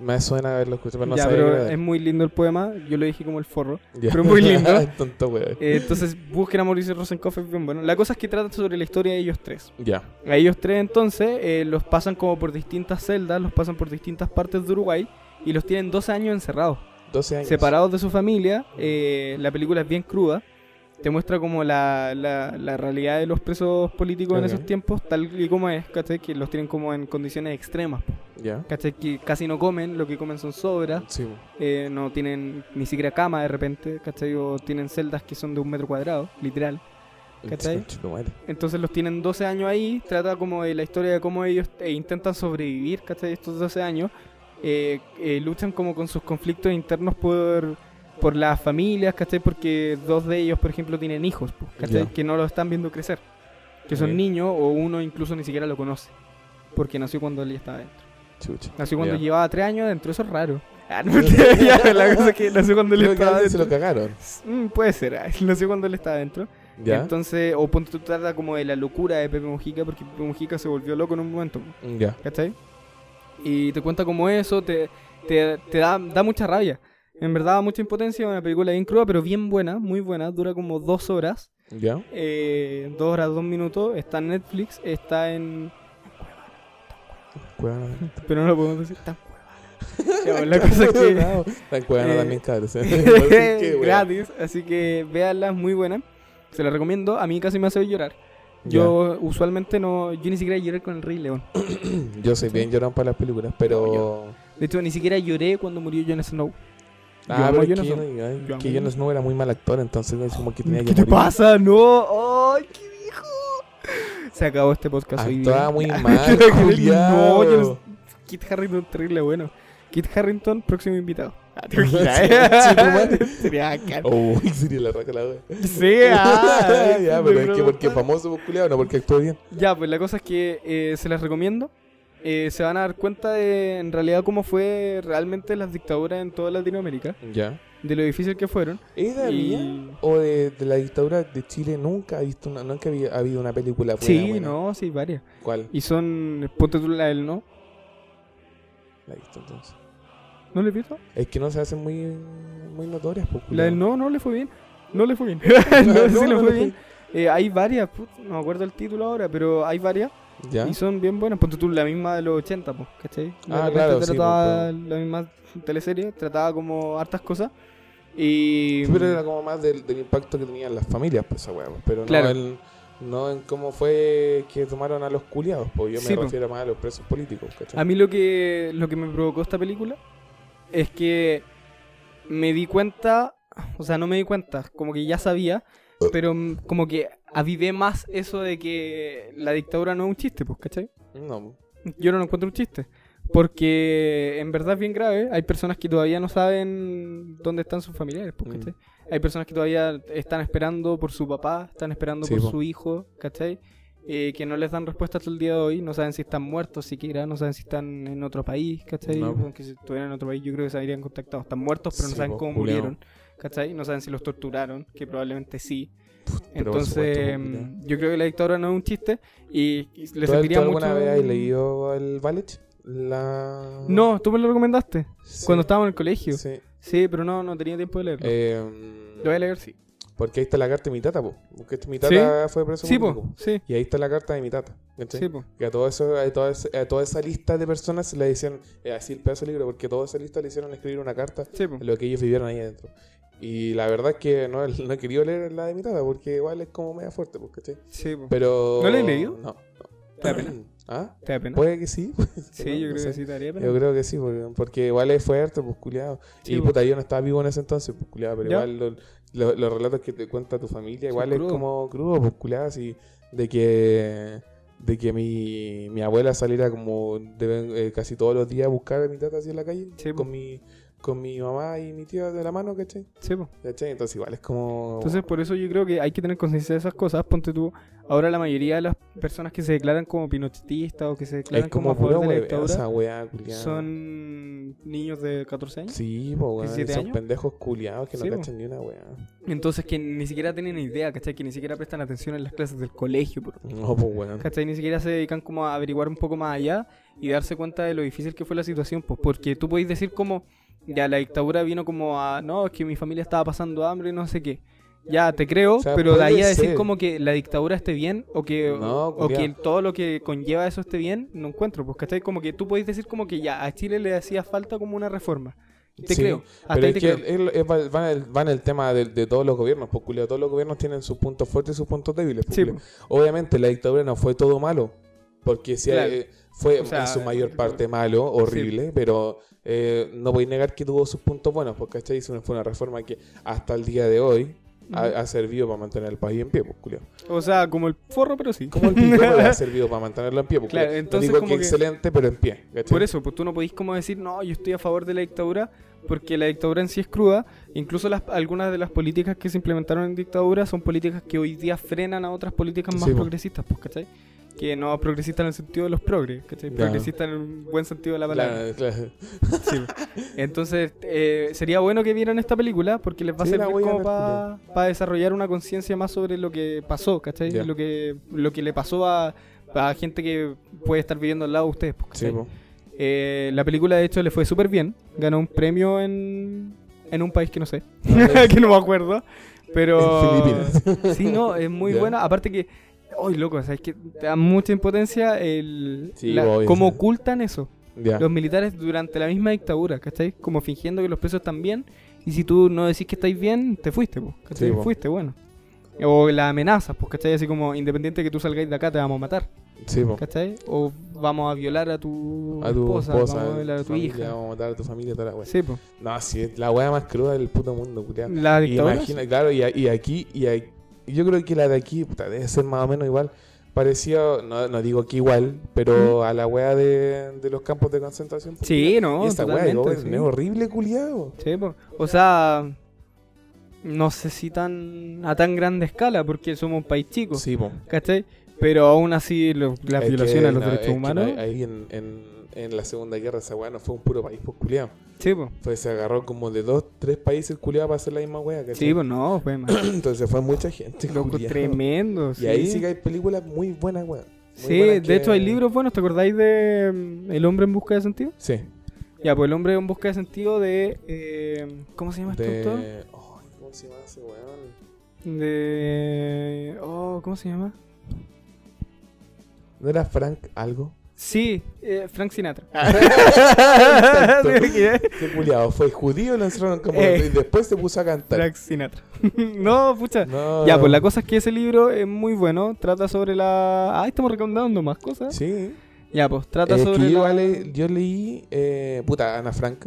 Me suena haberlo escuchado, pero no ya, sabía pero es muy lindo el poema. Yo lo dije como el forro. Ya. pero muy lindo. Tonto. Eh, entonces, busquen a Mauricio Rosenkopf, es bien bueno. La cosa es que trata sobre la historia de ellos tres. Ya. A ellos tres, entonces, eh, los pasan como por distintas celdas, los pasan por distintas partes de Uruguay y los tienen 12 años encerrados, 12 años. separados de su familia. Eh, la película es bien cruda. Te muestra como la, la, la realidad de los presos políticos en esos tiempos, tal y como es, ¿cachai? Que los tienen como en condiciones extremas, Ya. ¿cachai? Que casi no comen, lo que comen son sobras. Sí. eh, no tienen ni siquiera cama de repente, ¿cachai? O tienen celdas que son de un metro cuadrado, literal. ¿Cachai? Entonces los tienen 12 años ahí, trata como de la historia de cómo ellos eh, intentan sobrevivir, ¿cachai? Estos 12 años, eh, eh, luchan como con sus conflictos internos por, por las familias, ¿cachai? Porque dos de ellos, por ejemplo, tienen hijos, ¿cachai? Que no lo están viendo crecer. Que son niños o uno incluso ni siquiera lo conoce. Porque nació cuando él ya estaba dentro. Chucha. Nació cuando llevaba 3 años dentro, eso es raro. Ah, no, ya, la cosa es que nació cuando él Creo que a estaba alguien se dentro. lo cagaron. Mm, puede ser, ah, nació cuando él estaba dentro. Ya. Entonces, o ponte tú trata como de la locura de Pepe Mujica, porque Pepe Mujica se volvió loco en un momento, Ya. ¿cachai? Y te cuenta como eso, te, te, te da, da mucha rabia. En verdad, da mucha impotencia, una película bien cruda, pero bien buena, muy buena, dura como dos horas, Ya. eh, dos horas, dos minutos, está en Netflix, está en... Cuevana. Pero no lo podemos decir tan pues, la cosa es que... No, en Cuevana Eh, también, weón. gratis, así que véanla, muy buena. Se la recomiendo, a mí casi me hace llorar. Yo usualmente no, yo ni siquiera lloré con el Rey León. Yo soy bien llorón para las películas, pero. De hecho, ni siquiera lloré cuando murió Jon Snow. Yo Ah, yo Yo Snow era muy mal actor, entonces es como que tenía ¿Qué que te morir. pasa? No, ¡ay, qué viejo! Se acabó este podcast hoy día. muy mal, no. Jon- Kit Harrington, terrible bueno. Kit Harrington, próximo invitado. Ah, te. Sería. Oh, sería la raca la wea. Sí, ah, ya, pero es que porque es famoso, pues, culiao, no porque actúa bien. Ya, pues la cosa es que eh, se las recomiendo. Eh, se van a dar cuenta de en realidad cómo fue realmente las dictaduras en toda Latinoamérica, Ya. de lo difícil que fueron. ¿Es de Y- mía o de, de la dictadura de Chile? Nunca he visto una, nunca había habido una película buena, Sí, buena. no, sí, varias. ¿Cuál? Y son, ponte tú la del no, La he visto entonces. ¿no le he visto? Es que no se hacen muy, muy notorias, pues, La del no, no le fue bien. No le fue bien. No, no, sí no, le no fue bien. Eh, hay varias, put, no me acuerdo el título ahora, pero hay varias ¿Ya? y son bien buenas. Ponte tú la misma de los 80, pues, ¿cachai? Ah, repente claro, sí, trataba pues, la misma teleserie, trataba como hartas cosas. Y. Sí, pero era como más del, del impacto que tenían las familias, pues, esa pues, Pero Claro. no, el, no en cómo fue que tomaron a los culiados, pues yo me Sí, po. refiero más a los presos políticos, ¿cachai? A mí lo que, lo que me provocó esta película es que me di cuenta, o sea, no me di cuenta, como que ya sabía, pero mm, como que avivé más eso de que la dictadura no es un chiste, pues, ¿cachai? No. Yo no lo encuentro un chiste. Porque en verdad es bien grave. Hay personas que todavía no saben dónde están sus familiares, pues, Mm. ¿cachai? Hay personas que todavía están esperando por su papá, están esperando Sí, por po. su hijo, ¿cachai? Eh, que no les dan respuesta hasta el día de hoy. No saben si están muertos siquiera, no saben si están en otro país, ¿cachai? No. Aunque si estuvieran en otro país yo creo que se habrían contactado. Están muertos, pero no Sí, saben po, cómo murieron, ¿cachai? No saben si los torturaron, que probablemente sí. Entonces, supuesto, po, mm, yo creo que la dictadura no es un chiste y, y le ¿Tú, serviría tú mucho... alguna vez has leído el? La... No, tú me lo recomendaste Sí. cuando estábamos en el colegio. Sí, Sí. pero no, no tenía tiempo de leerlo. Eh, lo voy a leer, sí. Porque ahí está la carta de mi tata, po. Porque mi tata fue preso Sí, po, sí, Y ahí está la carta de mi tata. ¿cachai? sí, po. Que a, todo eso, a, toda esa, a toda esa lista de personas se le hicieron, eh, así el pedazo del libro, porque a toda esa lista le hicieron escribir una carta de lo que ellos vivieron ahí adentro. Y la verdad es que no, no he querido leer la de mi tata, porque igual es como media fuerte, pues, ¿cachai? Sí, po. Pero... ¿No la has leído? No. ¿Te da pena? ¿Ah? ¿Te da pena? Puede que sí. sí, no, yo no creo sé. que sí te daría pena. Yo creo que sí, porque, porque igual es fuerte, pues culiado. Sí, y po. puta, yo no estaba vivo en ese entonces, pues culiado, pero Ya. igual lo- lo- los relatos que te cuenta tu familia, Son igual es como crudo, pues culiado, así, de que de que mi, mi abuela saliera como de- eh, casi todos los días a buscar a mi tata así en la calle, Sí, con mi con mi mamá y mi tía de la mano, ¿cachai? Sí, po. ¿Cachai? Entonces igual es como... Entonces, por eso yo creo que hay que tener conciencia de esas cosas. Ponte tú, ahora la mayoría de las personas que se declaran como pinochetistas o que se declaran es como, como a favor pura de la dictadura esa son niños de 14 años. Sí, pues, weón, 17 son años. pendejos culiados que Sí, no po. cachan ni una weá. Entonces, que ni siquiera tienen idea, ¿cachai? Que ni siquiera prestan atención en las clases del colegio, por No, pues, weón. ¿Cachai? Ni siquiera se dedican como a averiguar un poco más allá y darse cuenta de lo difícil que fue la situación, pues porque tú podéis decir como, ya la dictadura vino como a, no, es que mi familia estaba pasando hambre y no sé qué. Ya, te creo, O sea, pero de ahí a decir ser. como que la dictadura esté bien o que, No, o que todo lo que conlleva eso esté bien, no encuentro, pues ¿cachai? Como que tú podéis decir como que ya, a Chile le hacía falta como una reforma. Te Sí, creo, hasta Pero ahí te creo. va, va en el, va en el tema de, de todos los gobiernos, pues culiao, todos los gobiernos tienen sus puntos fuertes y sus puntos débiles. pues, Sí, culiao. Obviamente la dictadura no fue todo malo, porque sí, Claro. eh, fue O sea, en su mayor eh, parte malo, horrible, pero eh, no podéis negar que tuvo sus puntos buenos, porque una- fue una reforma que hasta el día de hoy ha, servido para mantener el país en pie, pues, culiao. O sea, como el forro, pero sí. Como el pico le ha servido para mantenerlo en pie, pues, Claro, entonces no digo como que que- excelente, pero en pie. ¿cachai? Por eso, pues tú no podéis como decir, no, yo estoy a favor de la dictadura, porque la dictadura en sí es cruda. Incluso las, algunas de las políticas que se implementaron en dictadura son políticas que hoy día frenan a otras políticas más Sí, po. progresistas, pues, ¿cachai? Que no progresistas en el sentido de los progres, ¿cachai? Ya. Progresistas en un buen sentido de la palabra. Claro, claro. Sí. Entonces, eh, sería bueno que vieran esta película porque les va Sí, a servir como para desarrollar una conciencia más sobre lo que pasó, ¿cachai? Lo que, lo que le pasó a, a gente que puede estar viviendo al lado de ustedes, pues, Sí. Eh, la película, de hecho, le fue súper bien. Ganó un premio en, en un país que no sé, Ah, que no me acuerdo. Pero. En Filipinas. Sí, no, es muy buena. Aparte que. ¡Ay, loco! ¿sabes que da mucha impotencia el. Sí, la- obvio, cómo sí. ocultan eso. Ya. Los militares durante la misma dictadura, ¿cachai? Como fingiendo que los presos están bien. Y si tú no decís que estáis bien, te fuiste, po, ¿cachai? Sí, po. Fuiste, bueno. O la amenaza, pues, ¿cachai? Así como, independiente de que tú salgáis de acá, te vamos a matar. Sí, po. ¿Cachai? O vamos a violar a tu, a tu esposa, esposa, vamos a violar a tu familia, hija. Vamos a matar a tu familia, toda la wea. Sí, pues. No, sí, la wea más cruda del puto mundo, culiao. La dictadura. Imagina, claro, y, y aquí, y a- y yo creo que la de aquí, puta, debe ser más o menos igual. Parecía, no, no digo que igual, pero a la wea de, de los campos de concentración. Sí, no, y esa wea totalmente, es sí. horrible, culiao. Sí, po. O sea, no sé si tan a tan grande escala, porque somos un país chico, Sí, po. ¿cachai? Pero aún así, lo- las Es violaciones que, a los no, derechos humanos. no, ahí en, en, en la Segunda Guerra esa wea no fue un puro país, pues, culiao. Sí, pues. Fue, se agarró como de dos, tres países culiados para hacer la misma wea, ¿cachai? Sí, pues no, fue más. Entonces fue mucha gente, Loco, culiao. tremendo. Y ahí sí. que hay películas muy buenas, weón. Sí, buenas de que- hecho hay libros buenos, ¿te acordáis de mm, El hombre en busca de sentido? Sí. Ya, pues El hombre en busca de sentido de... eh, ¿Cómo se llama este autor? De... Ay, ¿Cómo se llama ese weón? De... Oh, ¿cómo se llama? ¿No era Frank algo? Sí, eh, Frank Sinatra. Exacto. Sí, ¿qué? Culiado. Fue judío, lo encerraron como... Eh. Y después se puso a cantar. Frank Sinatra. no, pucha. No. Ya, pues la cosa es que ese libro es muy bueno. Trata sobre la. Ah, estamos recomendando más cosas. Sí. Ya, pues trata sobre que yo, la. le- yo leí... Eh, puta, Ana Frank.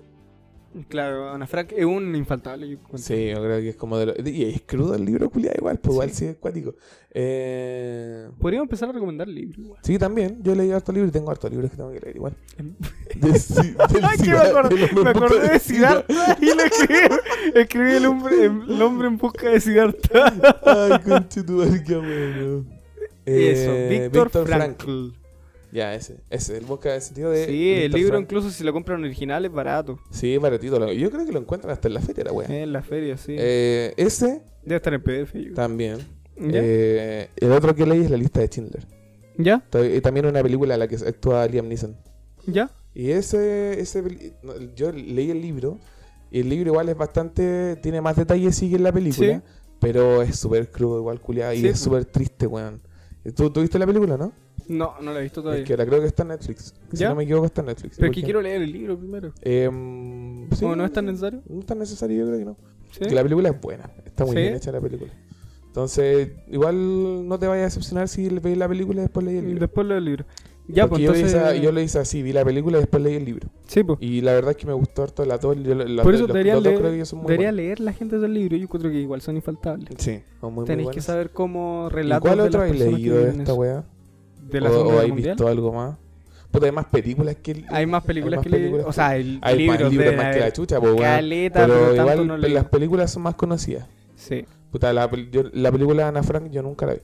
Claro, Ana Frank es un infaltable. yo. Sí, yo creo que es como de lo... Y es crudo el libro, culiado, igual, pues igual Sí. es cuático. Eh... Podríamos empezar a recomendar libros. igual. Sí, también. Yo leí harto libro y tengo hartos libros que tengo que leer igual. Em- De- sí, del Ay, me acordé, me acordé de Siddhartha y lo escribí. Escribí el hombre, el hombre en busca de Siddhartha. Ay, conche tu madre, qué bueno. Eso, Eh, Víctor Frank. Frankl. Ya, ese. Ese, el busca de sentido de. Sí, el libro Frank. incluso si lo compran original es barato. Sí, baratito. lo- Yo creo que lo encuentran hasta en la feria, la wea. En la feria, sí. Eh, ese Debe estar en PDF. yo. también. Eh, el otro que leí es la lista de Schindler. ¿Ya? También una película en la que actúa Liam Neeson. ¿Ya? Y ese, ese yo leí el libro. Y el libro igual es bastante. Tiene más detalles sí que en la película. Sí. Pero es súper crudo, igual culiado. Y es súper triste, weón. ¿Tú, ¿Tú viste la película, no? No, no lo he visto todavía. Es que la creo que está en Netflix. Si ¿Ya? no me equivoco, está en Netflix. Pero es ¿Por que quiero leer el libro primero. Em, sí, ¿O no es tan necesario? No es tan necesario, yo creo que no. ¿Sí? Que la película es buena. Está muy ¿Sí? bien hecha la película. Entonces, igual no te vayas a decepcionar si veis la película y después leí el libro. después lo del libro. Ya, pues Porque yo, le entonces. hice, yo le hice así, vi la película y después leí el libro. Sí, pues. Y la verdad es que me gustó harto la dos. la- Por eso los- debería, los leer, creo que son muy debería leer la gente del libro. Yo creo que igual son infaltables. Sí, son muy, muy Tenéis que saber cómo ¿Y relatar cuál personas que leído de esta weá? De la ¿O, Segunda o Guerra hay Mundial. visto algo más? Puta, hay más películas que... Hay más películas más que películas O que- sea, el Hay más libro libros de más que la chucha, pues, caleta, Pero, igual no leí. las películas son más conocidas. Sí. Puta, la, yo- la película de Ana Frank yo nunca la vi.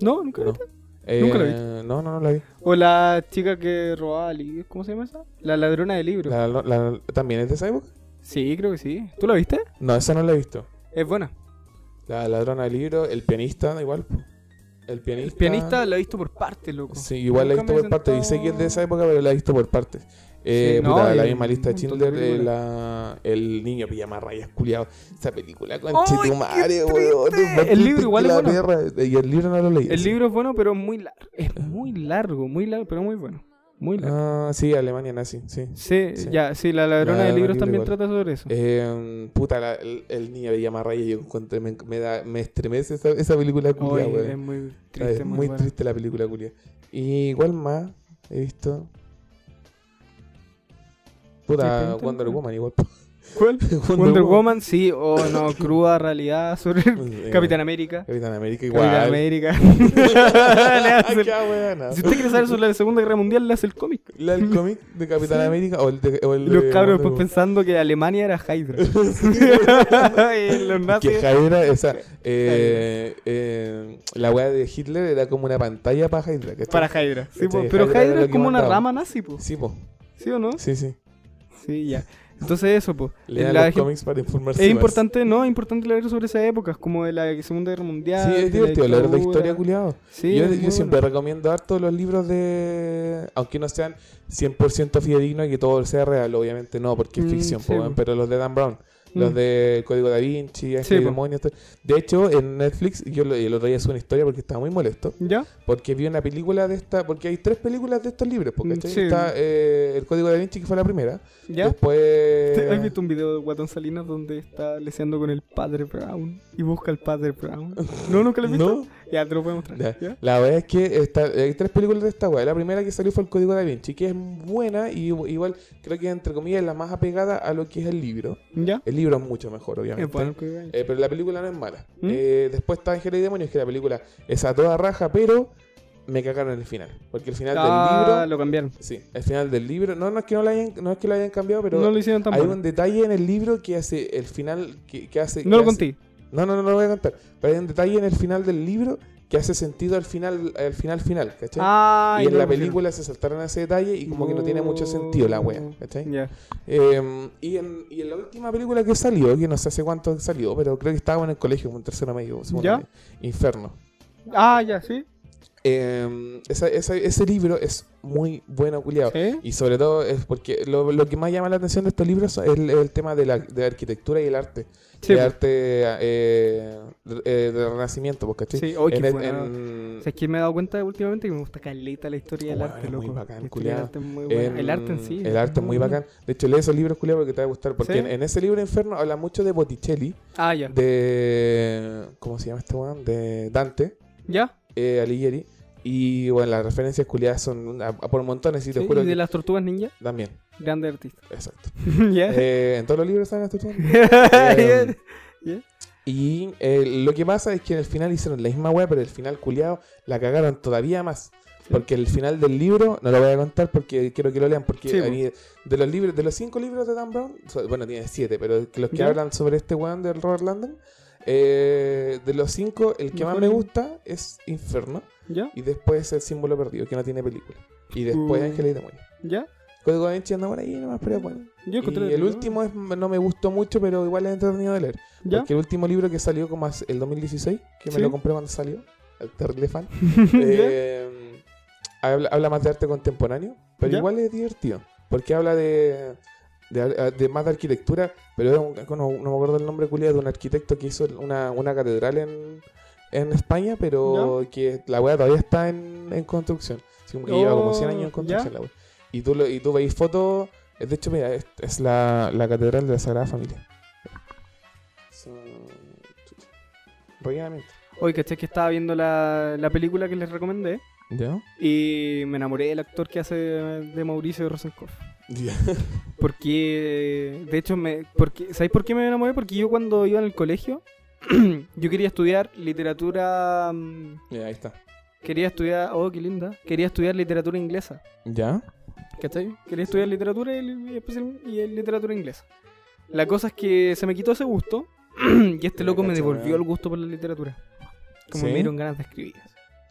No, nunca la No. vi. Eh, ¿Nunca la No, no, no la vi. O la chica que robaba libros. ¿Cómo se llama esa? La ladrona de libros. La- la- ¿También es de esa época? Sí, creo que sí. ¿Tú la viste? No, esa no la he visto. Es buena. La ladrona del libro, el pianista, igual. El pianista. El pianista la he visto por partes, loco. Sí, igual la he visto por partes. Sé que es de esa época, pero la he visto por partes. Eh, Sí, no, puta, la misma lista de Schindler, eh, la, el niño pijama rayas culiado. Esa película, ¡Ay, conche tu qué madre, triste! weón. El libro igual es bueno. perra. Y el libro no lo leí. El sí. libro es bueno, pero es muy largo. Es muy largo, muy largo, pero muy bueno. Muy largo. Ah, sí, Alemania nazi, sí. sí, sí. ya, sí, la ladrona La de libros también trata sobre eso. Eh, puta, la- el, el niño de Llamarraya, yo encontré, me, me, da, me estremece esa, esa película culia, weón. es muy triste, es muy, muy buena. triste la película culia. Y igual más he visto. Puta, Wonder. Woman igual. ¿Cuál? Wonder Woman, sí, o no, cruda realidad sobre Eh, Capitán América. Capitán América igual. Capitán América. Le hace- si usted quiere saber sobre la Segunda Guerra Mundial, le hace el cómic. La del cómic de Capitán Sí. América o el de. O el los de cabros después pensando que Alemania era Hydra. los Que. Hydra, esa. Eh, eh, la weá de Hitler era como una pantalla para Hydra. Para Hydra. Sí, po, pero Hydra es como una rama nazi, po. Sí, po. ¿Sí o no? Sí, sí. Sí, ya. Entonces eso, pues. Lean La los gen- cómics para informarse. Es más. importante, ¿no? Es importante leer sobre esa época, como de la Segunda Guerra Mundial. Sí, de es divertido leer la dictadura. historia, culiado. Sí, yo siempre bueno. recomiendo harto los libros de. Aunque no sean 100% fidedignos y que todo sea real, obviamente no, porque es Mm, ficción, sí, po, pero los de Dan Brown. Los Mm. de Código Da Vinci, Ángel Sí. Demonios. todo. De hecho, en Netflix, yo lo- el otro día subí una historia porque estaba muy molesto. ¿Ya? Porque vi una película de esta. Porque hay tres películas de estos libros. Porque Mm, sí. está eh, El Código Da Vinci, que fue la primera. ¿Ya? Después. ¿Has visto un video de Guatón Salinas donde está leseando con el padre Brown y busca al padre Brown? ¿No? ¿Nunca lo has visto? No. Ya, te lo voy a mostrar. Ya. ¿Ya? La verdad es que está, hay tres películas de esta weá. La primera que salió fue El Código Da Vinci, que es buena y igual creo que entre comillas es la más apegada a lo que es el libro. ¿Ya? El libro es mucho mejor, obviamente. Eh, pero la película no es mala. ¿Mm? Eh, después está Ángel y Demonios, que la película es a toda raja, pero me cagaron el final. Porque el final Ah, del libro. lo cambiaron. Sí, el final del libro. No, no es que no lo hayan, no es que lo hayan cambiado, pero no lo hicieron tan hay un detalle en el libro que hace el final. Que, que hace, No que lo hace- conté. No, no, no, lo voy a contar. Pero hay un detalle en el final del libro que hace sentido al final, al final, final, ¿cachai? Ah, y en no la película se saltaron ese detalle y como que no tiene mucho sentido la wea, ¿cachai? Ya. Eh, y, en, y en la última película que salió, que no sé hace cuánto salió, pero creo que estábamos en el colegio, como en tercero medio, segundo ¿Ya? medio, Inferno. Ah, ya, sí. Eh, esa- esa- ese libro es muy bueno, culiado. ¿Sí? Y sobre todo es porque lo, lo que más llama la atención de estos libros es el, el tema de la, de la arquitectura y el arte. Sí, el arte eh, eh, del Renacimiento, ¿cachai? Sí, oh, qué en, el- bueno. en- O sea, es que me he dado cuenta últimamente que me gusta caleta la historia del Bueno, arte, muy loco. bacán, culiao. del arte es muy en- El arte en sí. El arte es muy bacán. De hecho, lee esos libros, culiado, porque te va a gustar. Porque en ese libro Inferno habla mucho de Botticelli, Ah, ya. de. ¿Cómo se llama este weón? De Dante, ¿Ya? eh, Alighieri. Y bueno, las referencias culiadas son a por montones y te Sí, juro y de que las tortugas ninja, también. grande artista. Exacto. ¿Ya? Eh, en todos los libros están las tortugas. ¿Ya? Eh, Y eh, lo que pasa es que en el final hicieron la misma weá, pero el final culiado la cagaron todavía más. Porque el final del libro, no lo voy a contar porque quiero que lo lean, porque Sí, a po. mí, de los libros, de los cinco libros de Dan Brown, so- bueno, tiene siete, pero que los que ¿Ya? hablan sobre este weón del Robert Landon, eh, de los cinco, el que más me libro. gusta es Inferno, ¿Ya? y después El símbolo perdido, que no tiene película. Y después Uh. Ángel y Demonio. ¿Ya? Código Da Vinci anda por ahí nomás, pero es bueno. Yo encontré Y el último es, no me gustó mucho, pero igual es entretenido de leer. ¿Ya? Porque el último libro que salió como hace- el 2016, que me Sí. lo compré cuando salió, el terrible fan, eh, habla, habla más de arte contemporáneo, pero ¿Ya? igual es divertido. Porque habla de, de, de más de arquitectura, pero es un- no, no me acuerdo el nombre culiado de un arquitecto que hizo una, una catedral en, en España, pero que la weá todavía está en, en construcción. Así como que lleva como 100 años en Oh, construcción ¿ya? la weá. Y tú, lo- y tú veis fotos, de hecho, mira, es, es la, la catedral de la Sagrada Familia. Rápidamente. Hoy, caché que estaba viendo la, la película que les recomendé ¿Ya? y me enamoré del actor que hace de Mauricio Rosenkopf. Porque, de hecho, me, porque, ¿sabéis por qué me enamoré? Porque yo cuando iba en el colegio, yo quería estudiar literatura, mm, ahí está. quería estudiar, oh, qué linda, quería estudiar literatura inglesa, ¿Ya? ¿cachai? Quería estudiar literatura y, y y literatura inglesa. La cosa es que se me quitó ese gusto y este loco me devolvió el gusto por la literatura. Como ¿Sí? me dieron ganas de escribir.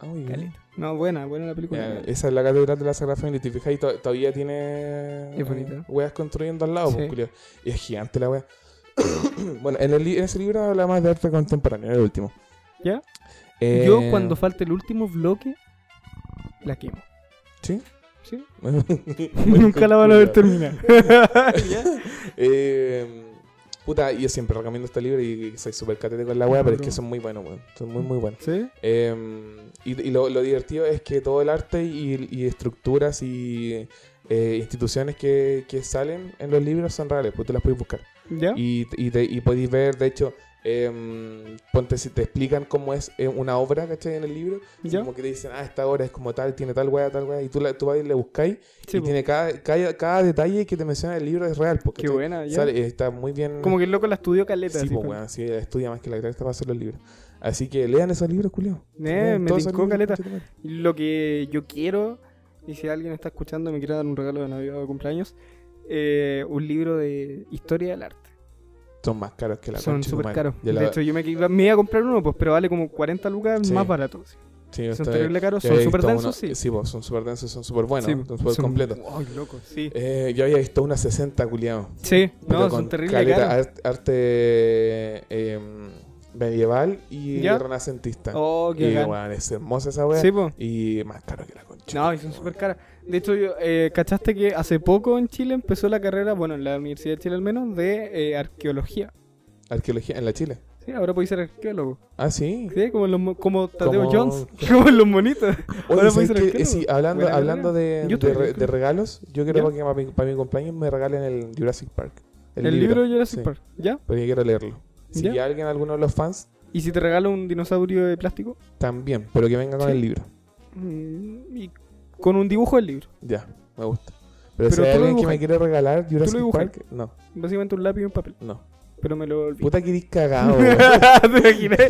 Ah, bien. Caleta. No, buena, buena la película. Esa es la catedral de la Sagrada Familia. Te fijas, y to- todavía tiene Es eh, weas construyendo al lado, Sí. pues. Y es gigante la wea. bueno, en, el, en ese libro habla más de arte contemporáneo, el último. ¿Ya? Eh, Yo cuando falte el último bloque, la quemo. ¿Sí? ¿Sí? Nunca la van a ver terminar. Eh, puta, yo siempre recomiendo este libro y soy súper catete con la wea, pero es que son muy buenos, weón. Son muy, muy buenos. ¿Sí? Eh, y y lo, lo divertido es que todo el arte y, y estructuras y eh, instituciones que, que salen en los libros son reales, pues tú las puedes buscar. ¿Ya? Y, y, te- y podéis ver, de hecho, em, ponte si te explican cómo es eh, una obra, ¿cachai? En el libro. ¿Ya? Como que te dicen, ah, esta obra es como tal, tiene tal wea, tal wea. Y tú, la, tú vas y le buscáis Sí, y po. tiene cada, cada, cada detalle que te menciona el libro es real. Porque Qué buena, ya. Sale, está muy bien. Como que el loco la estudió caleta. Sí, así, pues, fue. weón, sí, estudia más que la cresta para hacer los libros. Así que lean esos libros, culio. Eh, me tincó caleta. Lo que yo quiero, y si alguien está escuchando me quiere dar un regalo de Navidad o de cumpleaños, eh, un libro de historia del arte. Son más caros que la Son súper caros. La- De hecho, yo me, iba- me iba a comprar uno, pues, pero vale como 40 lucas Sí. más barato. sí. sí, Son terrible caros, son súper densos, sí. Sí, pues, son súper densos, son súper buenos, Sí, son súper completos. Loco, sí. Eh, yo había visto unas 60, culiado. Sí, Pero no, con son terrible caros. art- arte em, medieval y ¿Ya? renacentista. Oh, qué y weón, es hermosa esa wea. Sí, po. Y más caro que la concha. No, y son súper caras. De hecho, yo, eh, ¿cachaste que hace poco en Chile empezó la carrera, bueno, en la Universidad de Chile al menos, de eh, arqueología? Arqueología en la Chile. Sí, ahora podéis ser arqueólogo. Ah, sí. Sí, como, en los, mo- como Tadeo Jones, como en los monitos. Oye, Ahora ¿sabes podéis ser qué? Eh, arqueólogo. sí, hablando, Buena hablando de, Yo de, re- regalos, yo quiero que para mi, para mi cumpleaños me regalen el Jurassic Park. El, libro de Jurassic sí, Park, ¿ya? Porque quiero leerlo. Si alguien, alguno de los fans, ¿Y si te regalo un dinosaurio de plástico? también, pero que venga con Sí. el libro. Mm, y con un dibujo del libro. Ya, me gusta. Pero, si hay tú lo alguien que dibujas. me quiere regalar Jurassic dibujas. Park, no, Básicamente un lápiz y un papel. no. Pero me lo olvidé. Puta que eres cagado, weón. ¿Te imaginas?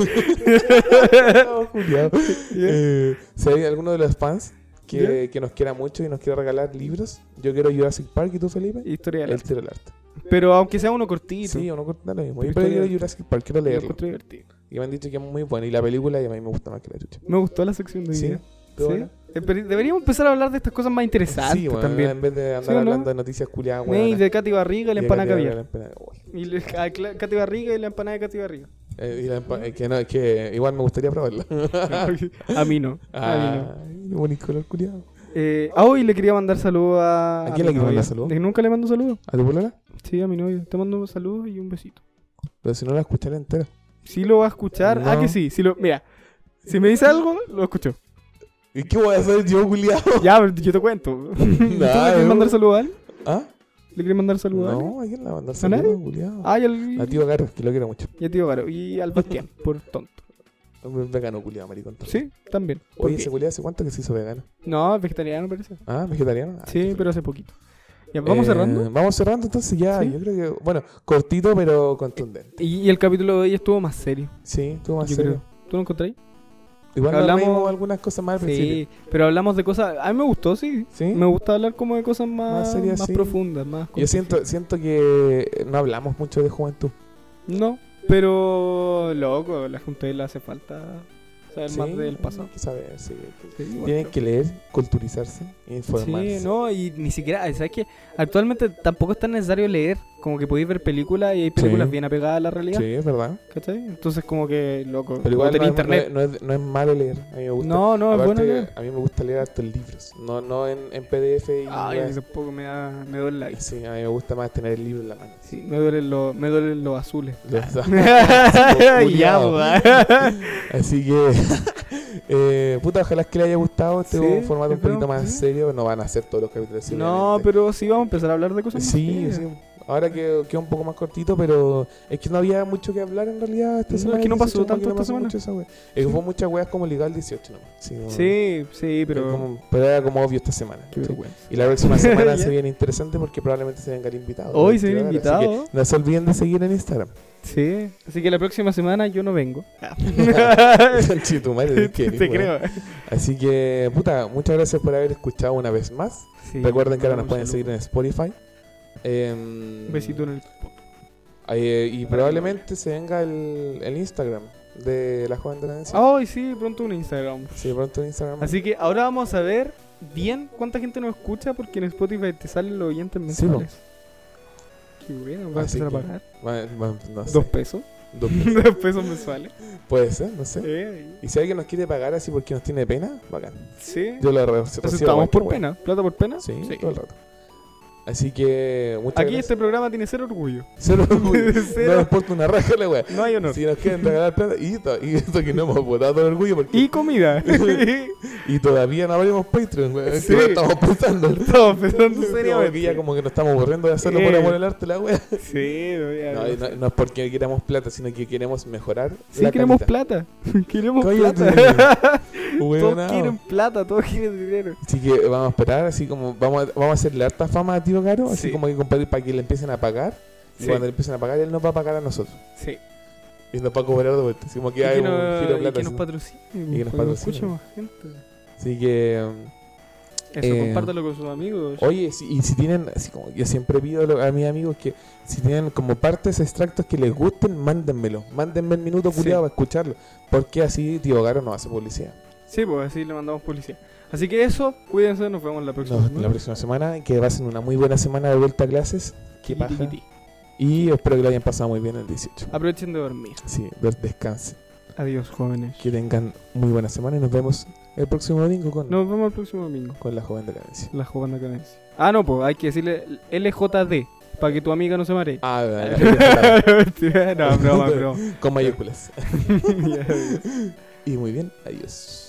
Eh, si hay alguno de los fans que, que nos quiera mucho y nos quiera regalar libros, yo quiero Jurassic Park y tú, Felipe, Historia del el arte. tiro del arte. Pero aunque sea uno cortito. Sí, o no corta lo mismo. Pero Yo pero historia quiero Jurassic Park, quiero lo leerlo. encuentro divertido. Y me han dicho que es muy bueno. Y la película y a mí me gusta más que la chucha. Me gustó la sección de Sí, video. ¿Estuvo ¿Sí? Eh, Deberíamos empezar a hablar de estas cosas más interesantes Sí, bueno, también. en vez de andar ¿Sí o no? hablando de noticias culiadas, weón. de Katy Barriga y la empanada caviar. Y Y le- a Cla- Katy Barriga y la empanada de Katy Barriga. la empa- eh, que, no, que igual me gustaría probarla. a mí no. A mí no. Ah, qué bonito color culiado. Eh, ah, hoy le quería mandar saludos a. ¿A quién mi le quieres mandar novia. saludos? ¿De que nunca le mando saludos? ¿A tu polola? Sí, a mi novio. Te mando saludos y un besito. Pero si no la escucharé entera. Sí lo va a escuchar. Ah, que sí. sí lo... Mira, si me dice algo, lo escucho. ¿Y qué voy a hacer yo, culiado? Ya, pero yo te cuento. ¿Tú le quieres mandar saludos a él? ¿Ah? ¿Le quieres mandar saludos a él? No, ¿a quién la va a mandar saludos, culiado? Ah, y al. A tío Caro, que lo quiero mucho. Y a tío Caro. Y al Bastián, por tonto. Un vegano culiado, maricón. Sí, también. ¿Por Oye, ese culiado hace cuánto que se hizo vegano. No, vegetariano parece. Ah, vegetariano. Ah, Sí, pero hace poquito. Ya, ¿Vamos Eh, cerrando? Vamos cerrando entonces ya. Sí. Yo creo que, bueno, cortito pero contundente. Y, y el capítulo de hoy estuvo más serio, Sí, tú más yo serio. creo. ¿Tú lo encontrás? Igual Hablamos- algunas cosas más al principio. Sí, pero hablamos de cosas... A mí me gustó, sí. ¿Sí? Me gusta hablar como de cosas más, Más más, sí. profundas, más... Yo siento, siento que no hablamos mucho de juventud. No, pero... Loco, la Junta le hace falta saber Sí, más del pasado. hay que saber, sí. Sí, igual Tienen que leer, culturizarse informarse. Sí, no, y ni siquiera, ¿sabes qué? Actualmente tampoco es tan necesario leer, como que podéis ver películas y hay películas Sí. bien apegadas a la realidad, Sí, es verdad. ¿cachai? Entonces como que, loco, Pero igual no es, no, internet. es, no es- no es malo leer. A mí me gusta. No, no, es Aparte, bueno leer. A mí me gusta leer en libros. No, no en, en PDF y. Ay, tampoco me da, me duele la Sí, a mí me gusta más tener el libro en la mano. Sí, me duelen los, me duelen los azules. Los- ya. Así que, eh, puta, ojalá que le haya gustado este Sí, formato un poquito más sí. serio. No van a ser todos los capítulos. No, pero sí vamos a empezar a hablar de cosas más Sí, serias. sí. Ahora que queda un poco más cortito, pero es que no había mucho que hablar en realidad esta No, semana. es que no pasó 18, como tanto no esta semana. mucho esa wea. Es que fue muchas weas como legal 18 nomás. Sí, Sí, sí, pero, pero... como- pero era como obvio esta semana. Y la próxima semana se viene interesante porque probablemente se vengan invitados. Hoy se viene Así que invitado. no se olviden de seguir en Instagram. Sí, así que la próxima semana yo no vengo. Conchetumare, ¿qué Te creo. Así que, puta, muchas gracias por haber escuchado una vez más. Sí, Recuerden que ahora nos pueden seguir en Spotify. Em, Un besito en el... eh, y probablemente se venga el, el Instagram de la joven de la Nancy. Ay, sí, pronto un Instagram. Sí, pronto en Instagram. Así que ahora vamos a ver bien cuánta gente nos escucha porque en Spotify te salen los oyentes Sí, po. mensuales. Qué bueno, vas a empezar a pagar. Va- va- no sé. Dos pesos. Dos pesos. Dos pesos mensuales. Puede ser, no sé. Eh, Y si alguien nos quiere pagar así porque nos tiene pena, bacán. Sí. Yo lo re- ¿Aceptamos por wea. pena? ¿Plata por pena? Sí, todo el rato. Así que, muchas Aquí gracias. este programa tiene cero orgullo. Cero orgullo. Cero. No nos importa una raja la wea. No hay honor. Si nos quieren regalar plata, y, y esto que no hemos votado todo el orgullo porque. Y comida. Y todavía no abrimos Patreon, weón. Sí. Estamos pensando. Estamos pensando Como que ya seriamente. como que nos estamos aburriendo de hacerlo por Eh. amor al arte la wea. Sí, no, No, no, no es porque queramos plata, sino que queremos mejorar. Sí, la queremos calidad. plata. Queremos plata. Todos quieren plata, todos quieren dinero. Así que vamos a esperar, así como vamos a, vamos a hacerle harta fama a Tío Caro, así Sí. como que compartir para que le empiecen a pagar. Y Sí. cuando le empiecen a pagar, él nos va a pagar a nosotros. Sí. Y nos va a cobrar de vuelta. Así como que hay un no- giro de y plata. que nos así. patrocine. Y que nos para patrocine. escuche más gente. Así que, um, Eso, Eh, compártelo con sus amigos. oye, si- y si tienen, así como yo siempre pido lo- a mis amigos que si tienen como partes, extractos que les gusten, mándenmelo. Mándenme el minuto Sí. culiado para escucharlo. Porque así Tío Caro no hace publicidad. Sí, pues así le mandamos policía. Así que eso, cuídense, nos vemos la próxima Nos- semana. la próxima semana, que ser una muy buena semana de vuelta a clases. Tiqui, paja. tiqui, tiqui. Y espero que lo hayan pasado muy bien el 18. Aprovechen de dormir. Sí, des- descansen. Adiós, jóvenes. Que tengan muy buena semana y nos vemos el próximo domingo con, Nos vemos el próximo domingo. con la joven de la Venecia. La joven de Canencia. Ah, no, pues hay que decirle LJD para que tu amiga no se maree. Ah, verdad, no, broma, broma. con mayúsculas. Y muy bien, adiós.